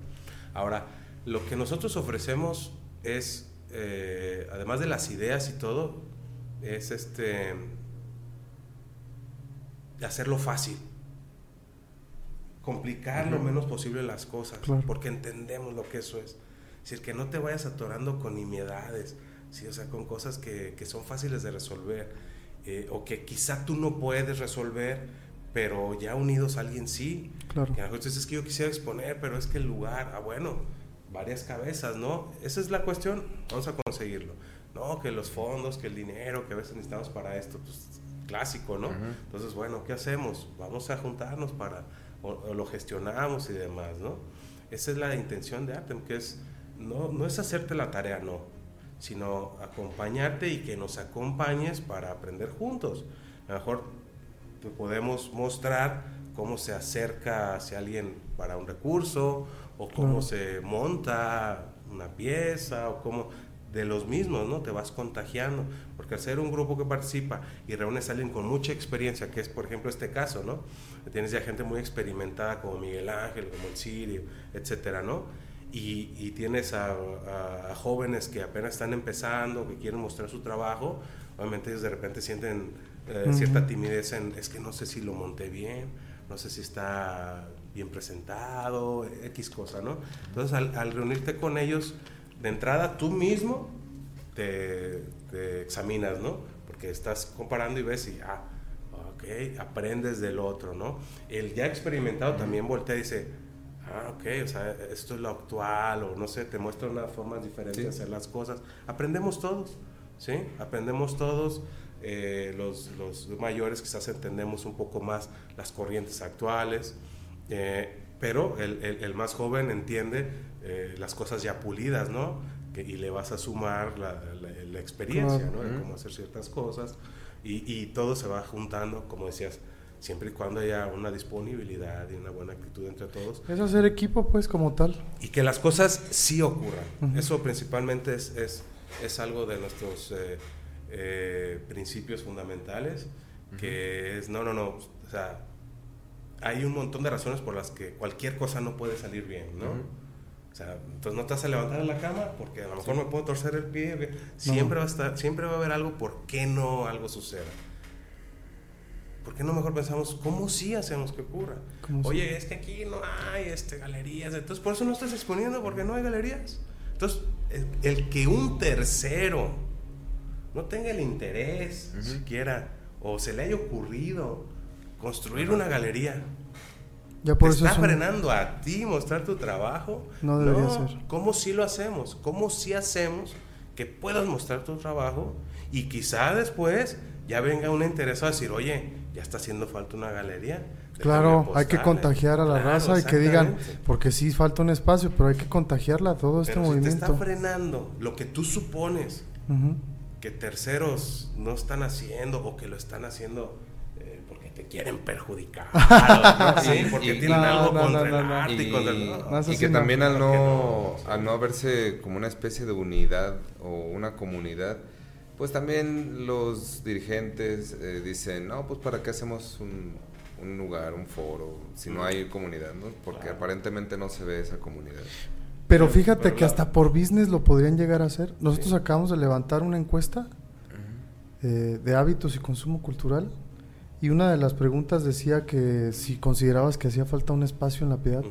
Ahora, lo que nosotros ofrecemos es, eh, además de las ideas y todo, es este hacerlo fácil. Complicar lo menos posible las cosas, Claro. porque entendemos lo que eso es. Es decir, que no te vayas atorando con nimiedades, ¿sí? o sea, con cosas que, que son fáciles de resolver, eh, o que quizá tú no puedes resolver, pero ya unidos a alguien sí. Claro. Que a es que yo quisiera exponer, pero es que el lugar, ah, bueno, varias cabezas, ¿no? Esa es la cuestión, vamos a conseguirlo. No, que los fondos, que el dinero, que a veces necesitamos para esto, pues clásico, ¿no? Ujú. Entonces, bueno, ¿qué hacemos? Vamos a juntarnos para, o, o lo gestionamos y demás, ¿no? Esa es la intención de Artem, que es, no, no es hacerte la tarea, no, sino acompañarte y que nos acompañes para aprender juntos. A lo mejor te podemos mostrar cómo se acerca hacia alguien para un recurso o cómo Claro. se monta una pieza o cómo de los mismos, ¿no? Te vas contagiando, porque al ser un grupo que participa y reúnes a alguien con mucha experiencia, que es por ejemplo este caso, ¿no? Tienes ya gente muy experimentada como Miguel Ángel, como el Sirio, etcétera, ¿no? Y, y tienes a, a- a jóvenes que apenas están empezando, que quieren mostrar su trabajo, obviamente ellos de repente sienten eh, Ujú. cierta timidez en, es que no sé si lo monté bien, no sé si está bien presentado, X cosa, ¿no? Entonces al, al reunirte con ellos, de entrada tú mismo te, te examinas, ¿no? Porque estás comparando y ves y, ah, ok, aprendes del otro, ¿no? El ya experimentado también voltea y dice, ah, ok, o sea, esto es lo actual, o no sé, te muestra una forma diferente de Sí. hacer las cosas. Aprendemos todos, ¿sí? Aprendemos todos. eh, los, los mayores quizás entendemos un poco más las corrientes actuales, eh, pero el, el- el más joven entiende eh, las cosas ya pulidas, ¿no? Que, y le vas a sumar la, la- la experiencia. ¿no? De cómo hacer ciertas cosas y, y todo se va juntando, como decías, siempre y cuando haya una disponibilidad y una buena actitud entre todos Es hacer equipo, pues, como tal. y que las cosas sí ocurran. Ujú. Eso principalmente es, es, es algo de nuestros eh, eh, principios fundamentales, que es, no, no, no, o sea, hay un montón de razones por las que cualquier cosa no puede salir bien, ¿no? Ujú. O sea, entonces no te vas a levantar en la cama porque a lo mejor me puedo torcer el pie. Siempre, va a estar, siempre va a haber algo por qué no algo suceda. ¿Por qué no mejor pensamos cómo sí hacemos que ocurra? ¿Cómo sí? Oye, es que aquí no hay este, galerías, entonces por eso no estás exponiendo porque no hay galerías. Entonces, el, el que un tercero no tenga el interés Ujú. siquiera o se le haya ocurrido construir una galería, Ya por te eso está un- frenando a ti mostrar tu trabajo. No debería ser. ¿Cómo sí lo hacemos? ¿Cómo sí hacemos que puedas mostrar tu trabajo y quizá después ya venga un interesado a decir, oye, ya está haciendo falta una galería? Claro, hay que apostarle". contagiar a la Claro, raza y que digan, porque sí falta un espacio, pero hay que contagiarla a todo este Pero si te movimiento. está frenando lo que tú supones que terceros no están haciendo o que lo están haciendo te quieren perjudicar. [laughs] Sí, porque Y- tienen algo no, contra no, el no, no. arte y, Y, contra el... No, eso y sí que también al no, al no verse como una especie de unidad o una comunidad, pues también los dirigentes eh, dicen, no, pues para qué hacemos un, un lugar, un foro, si no Mm. hay comunidad, ¿no? Porque Claro. aparentemente no se ve esa comunidad. Pero fíjate pero que la- hasta por business lo podrían llegar a hacer. Nosotros Sí. acabamos de levantar una encuesta eh, de hábitos y consumo cultural y una de las preguntas decía que si considerabas que hacía falta un espacio en la piedad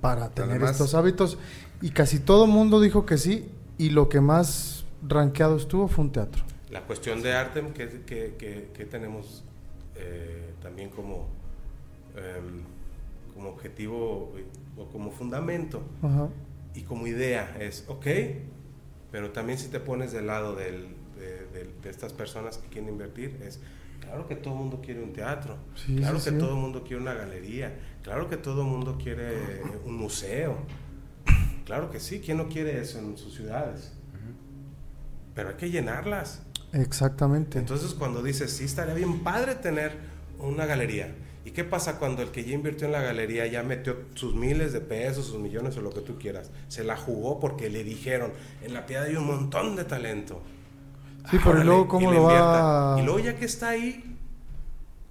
para tener Además- estos hábitos. Y casi todo mundo dijo que sí y lo que más rankeado estuvo fue un teatro. La cuestión de arte que, que, que- que tenemos eh, también como, em, como objetivo o como fundamento y como idea es, ok, pero también si te pones del lado del- de, de- de estas personas que quieren invertir, es, claro que todo el mundo quiere un teatro, Sí, claro sí, que sí. todo el mundo quiere una galería, claro que todo el mundo quiere un museo, claro que sí, ¿quién no quiere eso en sus ciudades? Pero hay que llenarlas. Exactamente. Entonces cuando dices, sí, estaría bien padre tener una galería. ¿Y qué pasa cuando el que ya invirtió en la galería ya metió sus miles de pesos, sus millones o lo que tú quieras? Se la jugó porque le dijeron, en la piedad hay un montón de talento. Sí, pero Órale, luego, ¿cómo y lo va invierta. a- Y luego ya que está ahí,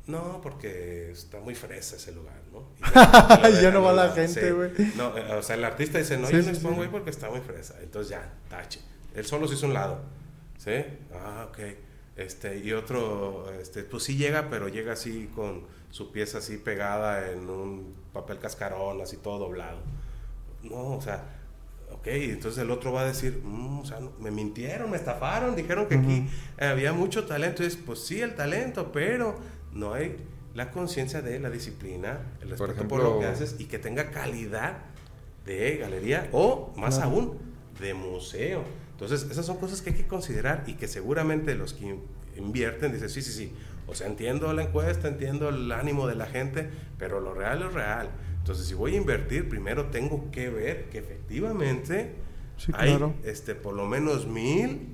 no, porque está muy fresa ese lugar, ¿no? Y Ya [laughs] dejan no va la gente, sí. güey. No, eh, o sea, el artista dice, no, Sí, yo sí, no expongo sí. ahí porque está muy fresa. Entonces ya, tache. Él solo se hizo un lado. ¿Sí? Ah, ok. Este, y otro, este, pues sí llega, pero llega así con su pieza así pegada en un papel cascarón, así todo doblado. No, o sea, ok, entonces el otro va a decir, "Mm, o sea, me mintieron, me estafaron, dijeron que aquí había mucho talento. Y es, pues sí, el talento, pero no hay la conciencia de la disciplina, el respeto por, ejemplo- lo que haces y que tenga calidad de galería o, más aún, de museo. Entonces, esas son cosas que hay que considerar y que seguramente los que in- invierten dicen, sí, sí, sí. O sea, entiendo la encuesta, entiendo el ánimo de la gente, pero lo real es real. Entonces, si voy a invertir, primero tengo que ver que efectivamente Sí, hay este, por lo menos mil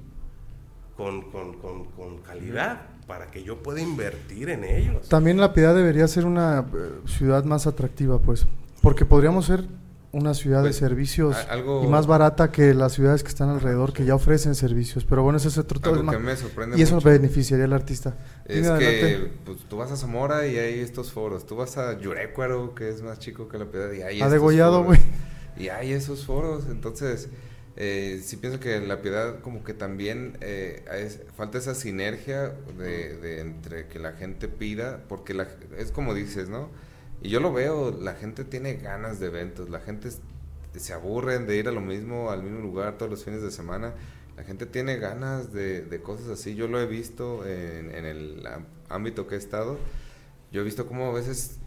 con, con- con- con calidad para que yo pueda invertir en ellos. También La Piedad debería ser una eh, ciudad más atractiva, pues. Porque podríamos ser una ciudad Pues, de servicios a- algo- y más barata que las ciudades que están alrededor, que ya ofrecen servicios. Pero bueno, ese es otro tema. que me sorprende Y eso mucho beneficiaría al artista. es Dime que pues, tú vas a Zamora y hay estos foros. Tú vas a Yurecuaro, que es más chico que la piedad, y hay A estos Degollado, güey. Y hay esos foros. Entonces, eh, sí pienso que la piedad como que también eh, es- falta esa sinergia de, de entre que la gente pida, porque la, es como dices, ¿no? Y yo lo veo, la gente tiene ganas de eventos, la gente se aburren de ir a lo mismo, al mismo lugar todos los fines de semana. La gente tiene ganas de, de cosas así. Yo lo he visto en, en el ámbito que he estado. Yo he visto cómo a veces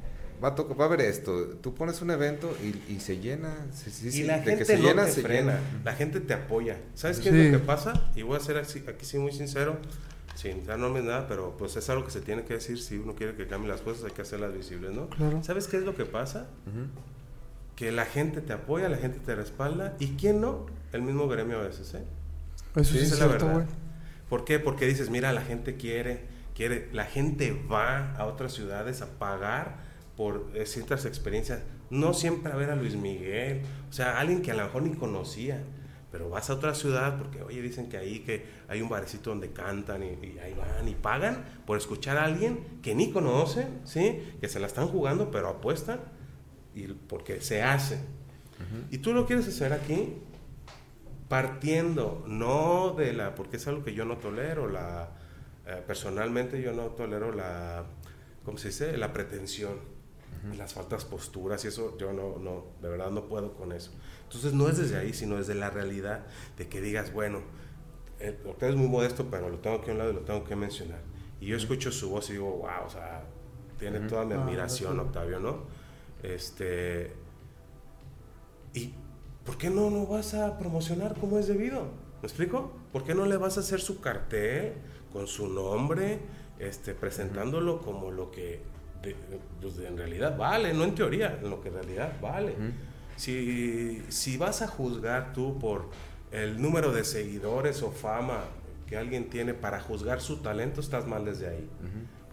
va a, tocar, va a haber esto. Tú pones un evento y, y se llena. Sí, sí, y sí, la de gente que se no llena, te se frena, llena. la gente te apoya. ¿Sabes qué Sí. es lo que pasa? Y voy a ser así- aquí sí muy sincero, sin dar nombres nada, pero pues es algo que se tiene que decir. Si uno quiere que cambien las cosas, hay que hacerlas visibles, ¿no? Claro. ¿Sabes qué es lo que pasa? Que la gente te apoya, la gente te respalda. ¿Y quién no? El mismo gremio a veces, ¿eh? Eso sí, esa es es la cierto, verdad. ¿Por qué? Porque dices, mira, la gente quiere, quiere, la gente va a otras ciudades a pagar por eh, ciertas experiencias. No siempre a ver a Luis Miguel, o sea, alguien que a lo mejor ni conocía, pero vas a otra ciudad porque, oye, dicen que ahí que hay un barecito donde cantan y, y ahí van y pagan por escuchar a alguien que ni conocen, ¿sí? Que se la están jugando, pero apuestan y porque se hace. Y tú lo quieres hacer aquí, partiendo no de la porque es algo que yo no tolero la eh, personalmente yo no tolero la cómo se dice la pretensión las faltas posturas y eso yo no no de verdad no puedo con eso entonces no es desde ahí sino desde la realidad de que digas bueno eh, usted es muy modesto pero lo tengo aquí a un lado y lo tengo que mencionar y yo escucho su voz y digo wow o sea tiene toda mi Ah, admiración. Octavio no este ¿Y por qué no no vas a promocionar como es debido? ¿Me explico? ¿Por qué no le vas a hacer su cartel con su nombre, este, presentándolo como lo que de- pues, en realidad vale, no en teoría, en lo que en realidad vale? Ujú. Si, si vas a juzgar tú por el número de seguidores o fama que alguien tiene para juzgar su talento, estás mal desde ahí.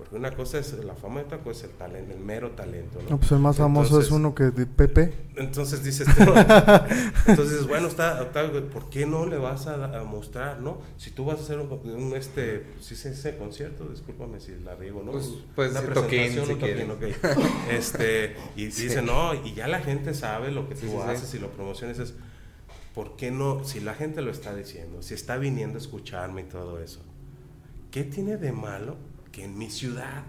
Porque una cosa es la fama y otra cosa es el talento, el mero talento. ¿no? No, pues el más famoso es uno que de Pepe. entonces dices, tú, [laughs] entonces bueno, está, Octavio, ¿por qué no le vas a, a mostrar, no? Si tú vas a hacer un, un, este, si se ese concierto, discúlpame si la riego, ¿no? Pues, pues, Una presentación, si un toquín, quieres. ok. Este, y [laughs] Sí. dice, no, y ya la gente sabe lo que tú sí, sí. haces y lo promociones, es, ¿por qué no? Si la gente lo está diciendo, si está viniendo a escucharme y todo eso, ¿qué tiene de malo que en mi ciudad?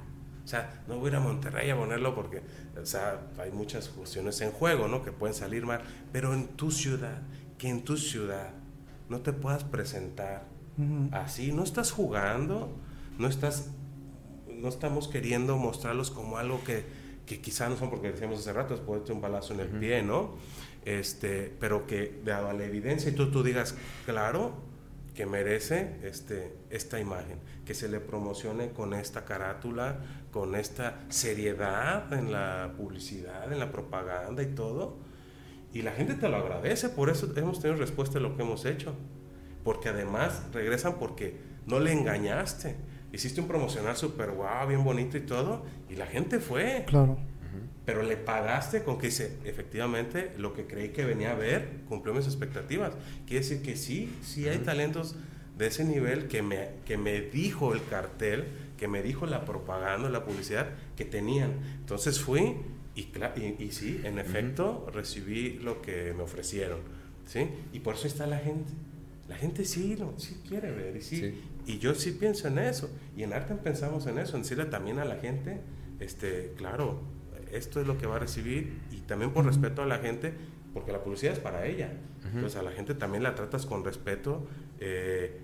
O sea, no voy a ir a Monterrey a ponerlo porque, o sea, hay muchas cuestiones en juego, ¿no? Que pueden salir mal. Pero en tu ciudad, que en tu ciudad no te puedas presentar Ujú. así, no estás jugando, no estás, no estamos queriendo mostrarlos como algo que, que quizá no son porque decíamos hace rato, puede ser un balazo en el pie, ¿no? Este, pero que dado la evidencia y tú, tú digas, claro, que merece este, esta imagen, que se le promocione con esta carátula, con esta seriedad en la publicidad, en la propaganda y todo. Y la gente te lo agradece, por eso hemos tenido respuesta de lo que hemos hecho. Porque además regresan porque no le engañaste. Hiciste un promocional súper guau, bien bonito y todo, y la gente fue. Claro. Pero le pagaste con que dice, efectivamente, lo que creí que venía a ver cumplió mis expectativas. Quiere decir que sí, sí hay talentos de ese nivel que me, que me dijo el cartel, que me dijo la propaganda, la publicidad que tenían. Entonces fui y, y, y sí, en efecto, recibí lo que me ofrecieron. ¿sí? Y por eso está la gente. La gente sí, lo, sí quiere ver. Y, sí, y yo sí pienso en eso. Y en Arte pensamos en eso, en decirle también a la gente, este, claro, esto es lo que va a recibir y también por respeto a la gente, porque la publicidad es para ella. Entonces a la gente también la tratas con respeto eh,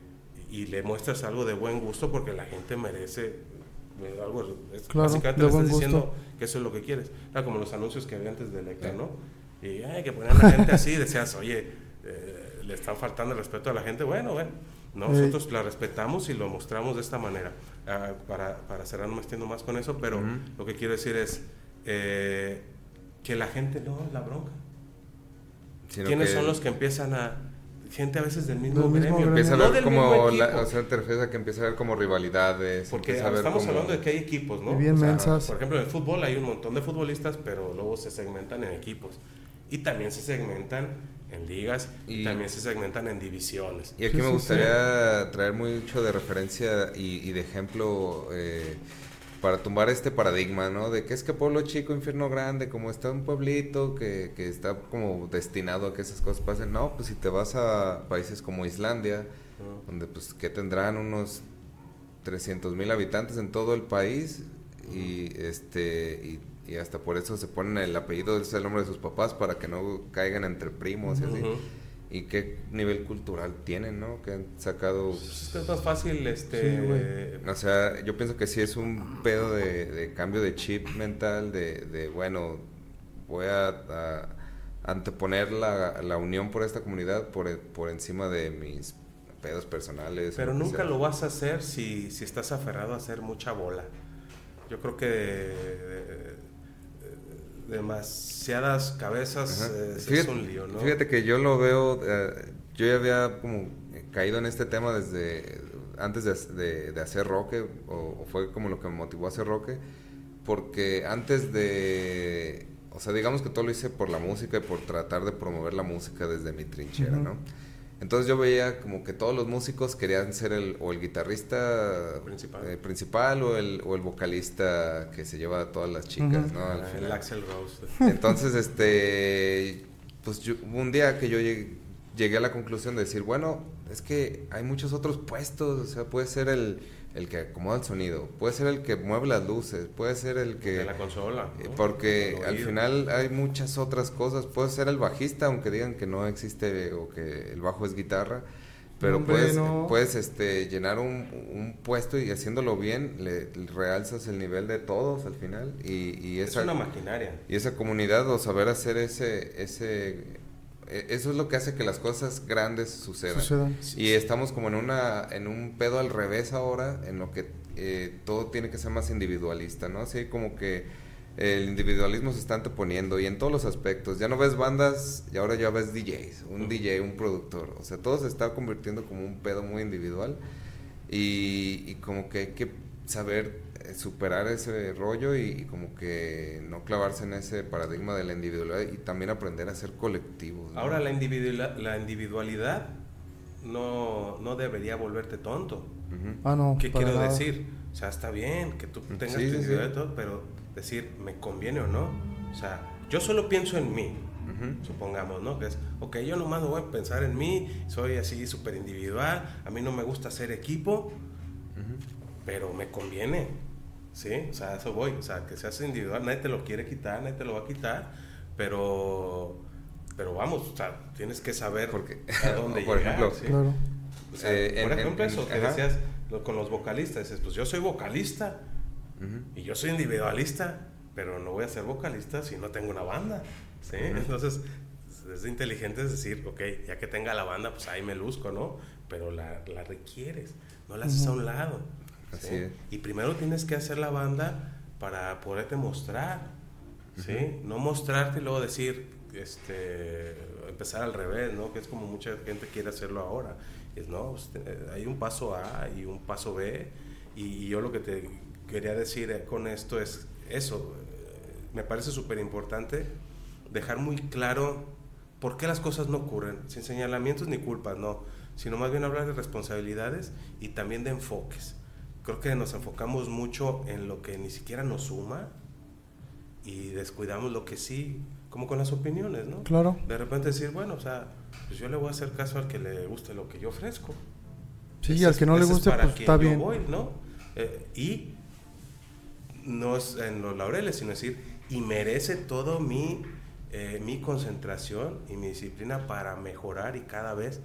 y le muestras algo de buen gusto porque la gente merece eh, algo. básicamente le estás diciendo que eso es lo que quieres. Era como los anuncios que había antes de Electra, ¿no? Y que poner a la gente así, [laughs] decías, oye, eh, le están faltando el respeto a la gente. Bueno, bueno. Nosotros la respetamos y lo mostramos de esta manera. Ah, para, para cerrar, no me extiendo más con eso, pero lo que quiero decir es, eh, que la gente no la bronca. ¿Quiénes son los que empiezan a gente a veces del mismo, gremio. Empieza a ver como, la, o sea, te refieres a que empieza a ver como rivalidades. Porque estamos hablando de que hay equipos, ¿no? bien mensas. Por ejemplo, en el fútbol hay un montón de futbolistas, pero luego se segmentan en equipos. Y también se segmentan en ligas y, también se segmentan en divisiones. Y aquí me gustaría traer mucho de referencia y, y de ejemplo eh, para tumbar este paradigma, ¿no? De que es que pueblo chico, infierno grande, como está un pueblito que, que está como destinado a que esas cosas pasen. No, pues si te vas a países como Islandia, donde pues que tendrán unos 300 mil habitantes en todo el país y este y, hasta por eso se ponen el apellido, es el nombre de sus papás para que no caigan entre primos y así y qué nivel cultural tienen, ¿no? Que han sacado... Pues es más fácil, este... o sea, yo pienso que sí es un pedo de, cambio de chip mental, de, bueno, voy a, anteponer la, la, unión por esta comunidad por, por encima de mis pedos personales. Pero nunca lo vas a hacer si, si estás aferrado a hacer mucha bola. Yo creo que demasiadas cabezas eh, es un lío, ¿no? Fíjate que yo lo veo, eh, yo ya había como caído en este tema desde antes de, de, hacer rock, o, fue como lo que me motivó a hacer rock, porque antes de, o sea, digamos que todo lo hice por la música y por tratar de promover la música desde mi trinchera, ¿no? Entonces yo veía como que todos los músicos querían ser el, o el guitarrista principal, eh, principal o, el, o el vocalista que se lleva a todas las chicas, ¿no? Ah, el Axel Rose. Entonces, este, pues un día que yo llegué, a la conclusión de decir, bueno, es que hay muchos otros puestos, o sea, puede ser el el que acomoda el sonido, puede ser el que mueve las luces, puede ser el que... De la consola. Eh, porque al final hay muchas otras cosas, puede ser el bajista, aunque digan que no existe o que el bajo es guitarra, pero puedes, puedes este, llenar un, puesto y haciéndolo bien le, realzas el nivel de todos al final. Y, y esa, es una maquinaria. Y esa comunidad o saber hacer ese, ese eso es lo que hace que las cosas grandes sucedan. Y estamos como en una en un pedo al revés ahora, en lo que eh, todo tiene que ser más individualista, ¿no? Así como que el individualismo se está anteponiendo y en todos los aspectos. Ya no ves bandas y ahora ya ves DJs, un DJ, un productor. O sea, todo se está convirtiendo como un pedo muy individual y, y como que hay que saber superar ese rollo y, como que no clavarse en ese paradigma de la individualidad y también aprender a ser colectivos. Ahora la, individualidad, la individualidad no, no debería volverte tonto. Ah, no. ¿Qué quiero decir? O sea, está bien que tú tengas tu individualidad y todo, pero decir, ¿me conviene o no? O sea, yo solo pienso en mí. Supongamos, ¿no? Que es, ok, yo nomás voy a pensar en mí, soy así súper individual, a mí no me gusta hacer equipo, pero me conviene. ¿Sí? O sea, eso voy, o sea, que seas individual, nadie te lo quiere quitar, nadie te lo va a quitar, pero, pero vamos, o sea, tienes que saber Porque, a dónde [laughs] por llegar, ejemplo, claro. o sea, eh, por ejemplo, eso que decías con los vocalistas, dices, pues yo soy vocalista y yo soy individualista, pero no voy a ser vocalista si no tengo una banda, ¿sí? Entonces, es inteligente decir, ok, ya que tenga la banda, pues ahí me luzco, ¿no? Pero la, la requieres, no la haces a un lado. Así es. Y primero tienes que hacer la banda para poderte mostrar, ¿sí? No mostrarte y luego decir, este, empezar al revés, ¿no? Que es como mucha gente quiere hacerlo ahora. Es, no, usted- hay un paso A y un paso B. Y, y yo lo que te quería decir eh, con esto es eso. eh, Me parece súper importante dejar muy claro por qué las cosas no ocurren, sin señalamientos ni culpas, no, sino más bien hablar de responsabilidades y también de enfoques. Creo que nos enfocamos mucho en lo que ni siquiera nos suma y descuidamos lo que sí, como con las opiniones, ¿no? Claro. De repente decir, bueno, o sea, pues yo le voy a hacer caso al que le guste lo que yo ofrezco. Sí, Ese al que no le guste, para pues está yo bien. voy, ¿no? Eh, y no es en los laureles, sino decir, y merece todo mi, eh, mi concentración y mi disciplina para mejorar y cada vez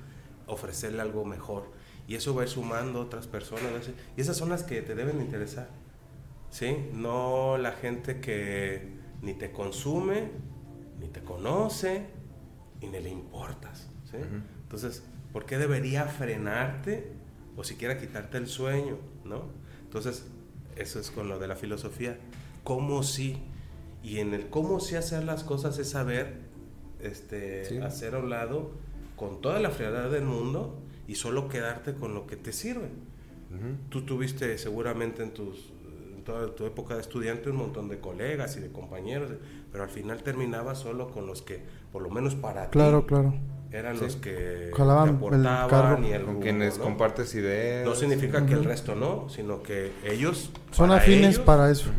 ofrecerle algo mejor. Y eso va a ir sumando otras personas. Y esas son las que te deben interesar. ¿Sí? No la gente que ni te consume, ni te conoce, y ni le importas. ¿sí? Entonces, ¿por qué debería frenarte o siquiera quitarte el sueño? ¿no? Entonces, eso es con lo de la filosofía. ¿Cómo sí? Y en el cómo sí hacer las cosas es saber este, Sí. hacer a un lado con toda la frialdad del mundo y solo quedarte con lo que te sirve. Ujú. Tú tuviste seguramente en, tus, en toda tu época de estudiante un montón de colegas y de compañeros, pero al final terminabas solo con los que, por lo menos para Claro, ti, claro. eran Sí. los que Jalaban te el aportaban carro. y el Con quienes ¿no? compartes ideas. No significa que el resto no, sino que ellos... Son para afines ellos, para eso.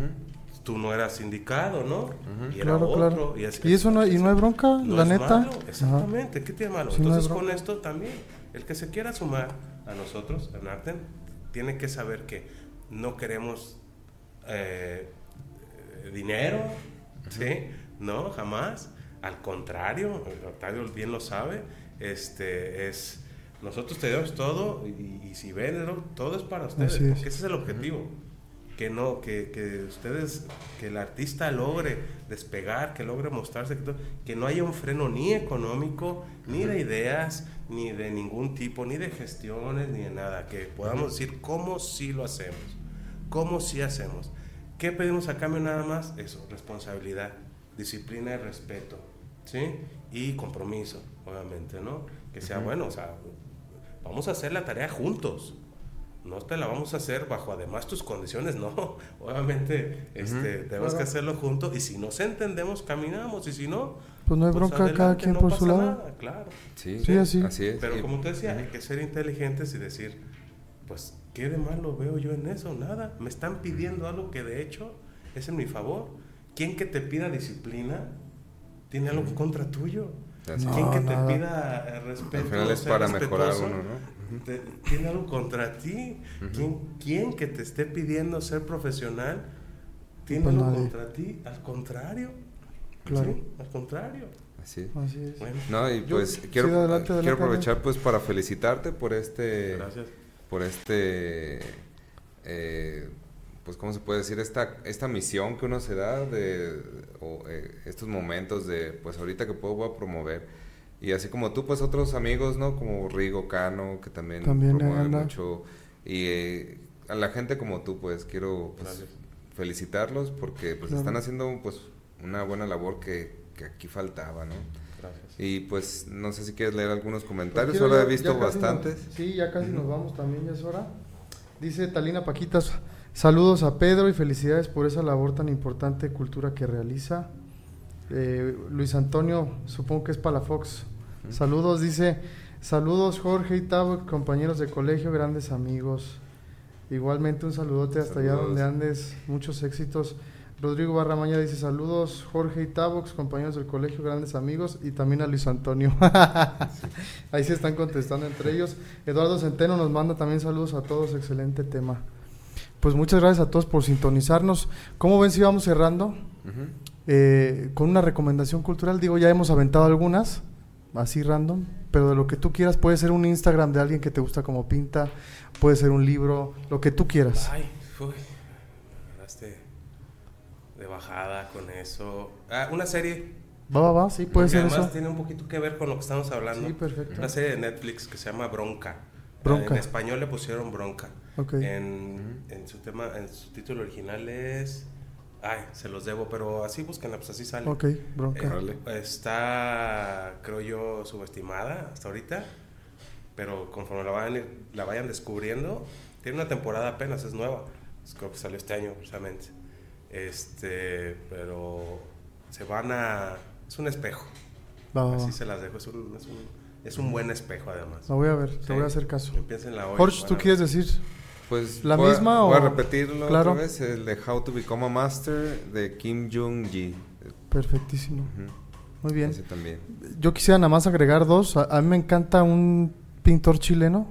Tú no eras indicado, ¿no? Y era Claro, otro. claro. Y, es- Y eso no- y no hay bronca, no la es neta. malo, exactamente. ¿Qué tiene malo? No hay Entonces, con bronca. esto también, el que se quiera sumar a nosotros, en Arten, tiene que saber que no queremos eh, dinero, ¿sí? No, jamás. Al contrario, Octavio bien lo sabe, este es... Nosotros te damos todo y, y si ven, todo es para ustedes, es. porque ese es el objetivo. Que no, que, que ustedes, que el artista logre despegar, que logre mostrarse, que no haya un freno ni económico, ni de ideas, ni de ningún tipo, ni de gestiones, ni de nada. Que podamos decir cómo sí lo hacemos, cómo sí hacemos. ¿Qué pedimos a cambio nada más? Eso, responsabilidad, disciplina y respeto, ¿sí? Y compromiso, obviamente, ¿no? Que sea bueno, o sea, vamos a hacer la tarea juntos. No te la vamos a hacer bajo además tus condiciones, [laughs] no. Obviamente este, tenemos que hacerlo juntos y si nos entendemos, caminamos y si no, Pues no hay bronca, cada quien no por su lado. nada, claro. Sí, Sí, así. es. Pero como te decía, hay que ser inteligentes y decir, pues, ¿qué de malo veo yo en eso? Nada. Me están pidiendo algo que de hecho es en mi favor. ¿Quién que te pida disciplina tiene algo contra tuyo? Así No, ¿Quién que nada. te pida respeto? Al final es para mejorar uno, ¿no? te- tiene algo contra ti. ¿Quién, quién que te esté pidiendo ser profesional tiene Pues algo nadie. contra ti? Al contrario. Claro. Sí, al contrario. Así es. Así es. Bueno, No, y Yo- pues sí, quiero, adelante, quiero adelante, aprovechar pues para felicitarte por este gracias. por este eh, pues cómo se puede decir esta esta misión que uno se da de o, eh, estos momentos de pues ahorita que puedo voy a promover y así como tú pues otros amigos no como Rigo Cano que también, También promueven mucho y eh, a la gente como tú pues quiero pues, felicitarlos porque pues Claro. están haciendo pues una buena labor que, que aquí faltaba no Gracias. y pues no sé si quieres leer algunos comentarios, Quiero solo he visto bastantes. nos- sí, ya casi nos vamos también, ya es hora. Dice Talina Paquitas, saludos a Pedro y felicidades por esa labor tan importante de cultura que realiza. Eh, Luis Antonio, supongo que es Palafox. Saludos, dice, saludos Jorge y Tavo, compañeros de colegio, grandes amigos. Igualmente un saludote hasta allá Saludos. donde andes, muchos éxitos. Rodrigo Barramaña dice saludos Jorge y Tavox, compañeros del colegio, grandes amigos, y también a Luis Antonio. [laughs] Ahí se están contestando entre ellos. Eduardo Centeno nos manda también saludos a todos, excelente tema. Pues muchas gracias a todos por sintonizarnos. ¿Cómo ven si vamos cerrando? Eh, con una recomendación cultural, digo, ya hemos aventado algunas, así random, pero de lo que tú quieras, puede ser un Instagram de alguien que te gusta como pinta, puede ser un libro, lo que tú quieras. Ay, bajada con eso. Ah, una serie. Va, va, va, sí, puede que ser además eso. tiene un poquito que ver con lo que estamos hablando. Sí, perfecto. Una serie de Netflix que se llama Bronca. Bronca. En español le pusieron Bronca. Ok. En, en su tema, en su título original es... Ay, se los debo, pero así búsquenla, pues así sale. Ok, bronca. Eh, está, creo yo, subestimada hasta ahorita, pero conforme la vayan, la vayan descubriendo, tiene una temporada apenas, es nueva. Es- Creo que salió este año, precisamente. Este, pero se van a... Es un espejo. Va, va, va. Así se las dejo. Es un, es un, es un buen espejo, además. La voy a ver, te Sí. voy a hacer caso. Piénsenla hoy. Jorge, ¿tú quieres decir? Pues ¿La voy a- misma voy a o- repetirlo Claro. otra vez, el de How to Become a Master de Kim Jong-ji. Perfectísimo. Ujú. Muy bien. Ese también. Yo quisiera nada más agregar dos. A, a mí me encanta un pintor chileno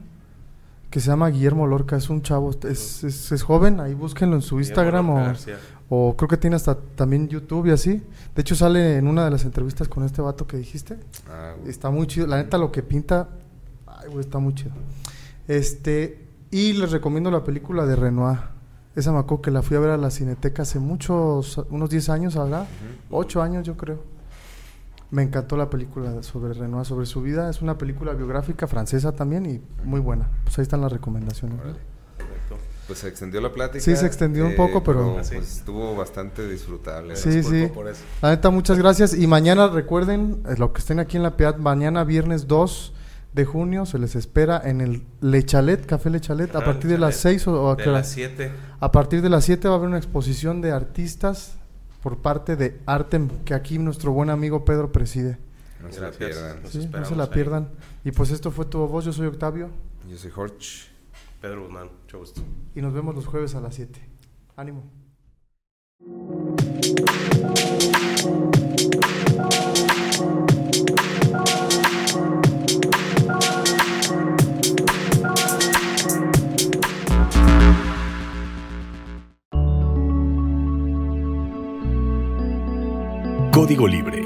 que se llama Guillermo Lorca. Es un chavo, es, es- es joven. Ahí búsquenlo en su Instagram o, o creo que tiene hasta también YouTube y así. De hecho sale en una de las entrevistas con este vato que dijiste. Ah, güey. Está muy chido. La neta lo que pinta, ay, güey, está muy chido. Este, y les recomiendo la película de Renoir. Esa me acuerdo que la fui a ver a la Cineteca hace muchos, unos 10 años, ¿habrá? 8 años yo creo. Me encantó la película sobre Renoir, sobre su vida. Es una película biográfica francesa también y muy buena. Pues ahí están las recomendaciones. Correcto. Pues se extendió la plática. Sí, se extendió un poco, pero- pues, Sí. estuvo bastante disfrutable. Sí, sí. por eso. La neta, muchas gracias. Y mañana recuerden, eh, lo que estén aquí en la PIAT, mañana viernes 2 de junio se les espera en el Lechalet, Café Lechalet, a Ajá, partir de las Chalet. 6 o, o a De las 7. A partir de las 7 va a haber una exposición de artistas por parte de Artem, que aquí nuestro buen amigo Pedro preside. No se la pierdan. Sí, no se la ahí. pierdan. Y pues esto fue tu voz, yo soy Octavio Yo soy Jorge. Pedro Guzmán, mucho gusto. y nos vemos los jueves a las 7. Ánimo. Código Libre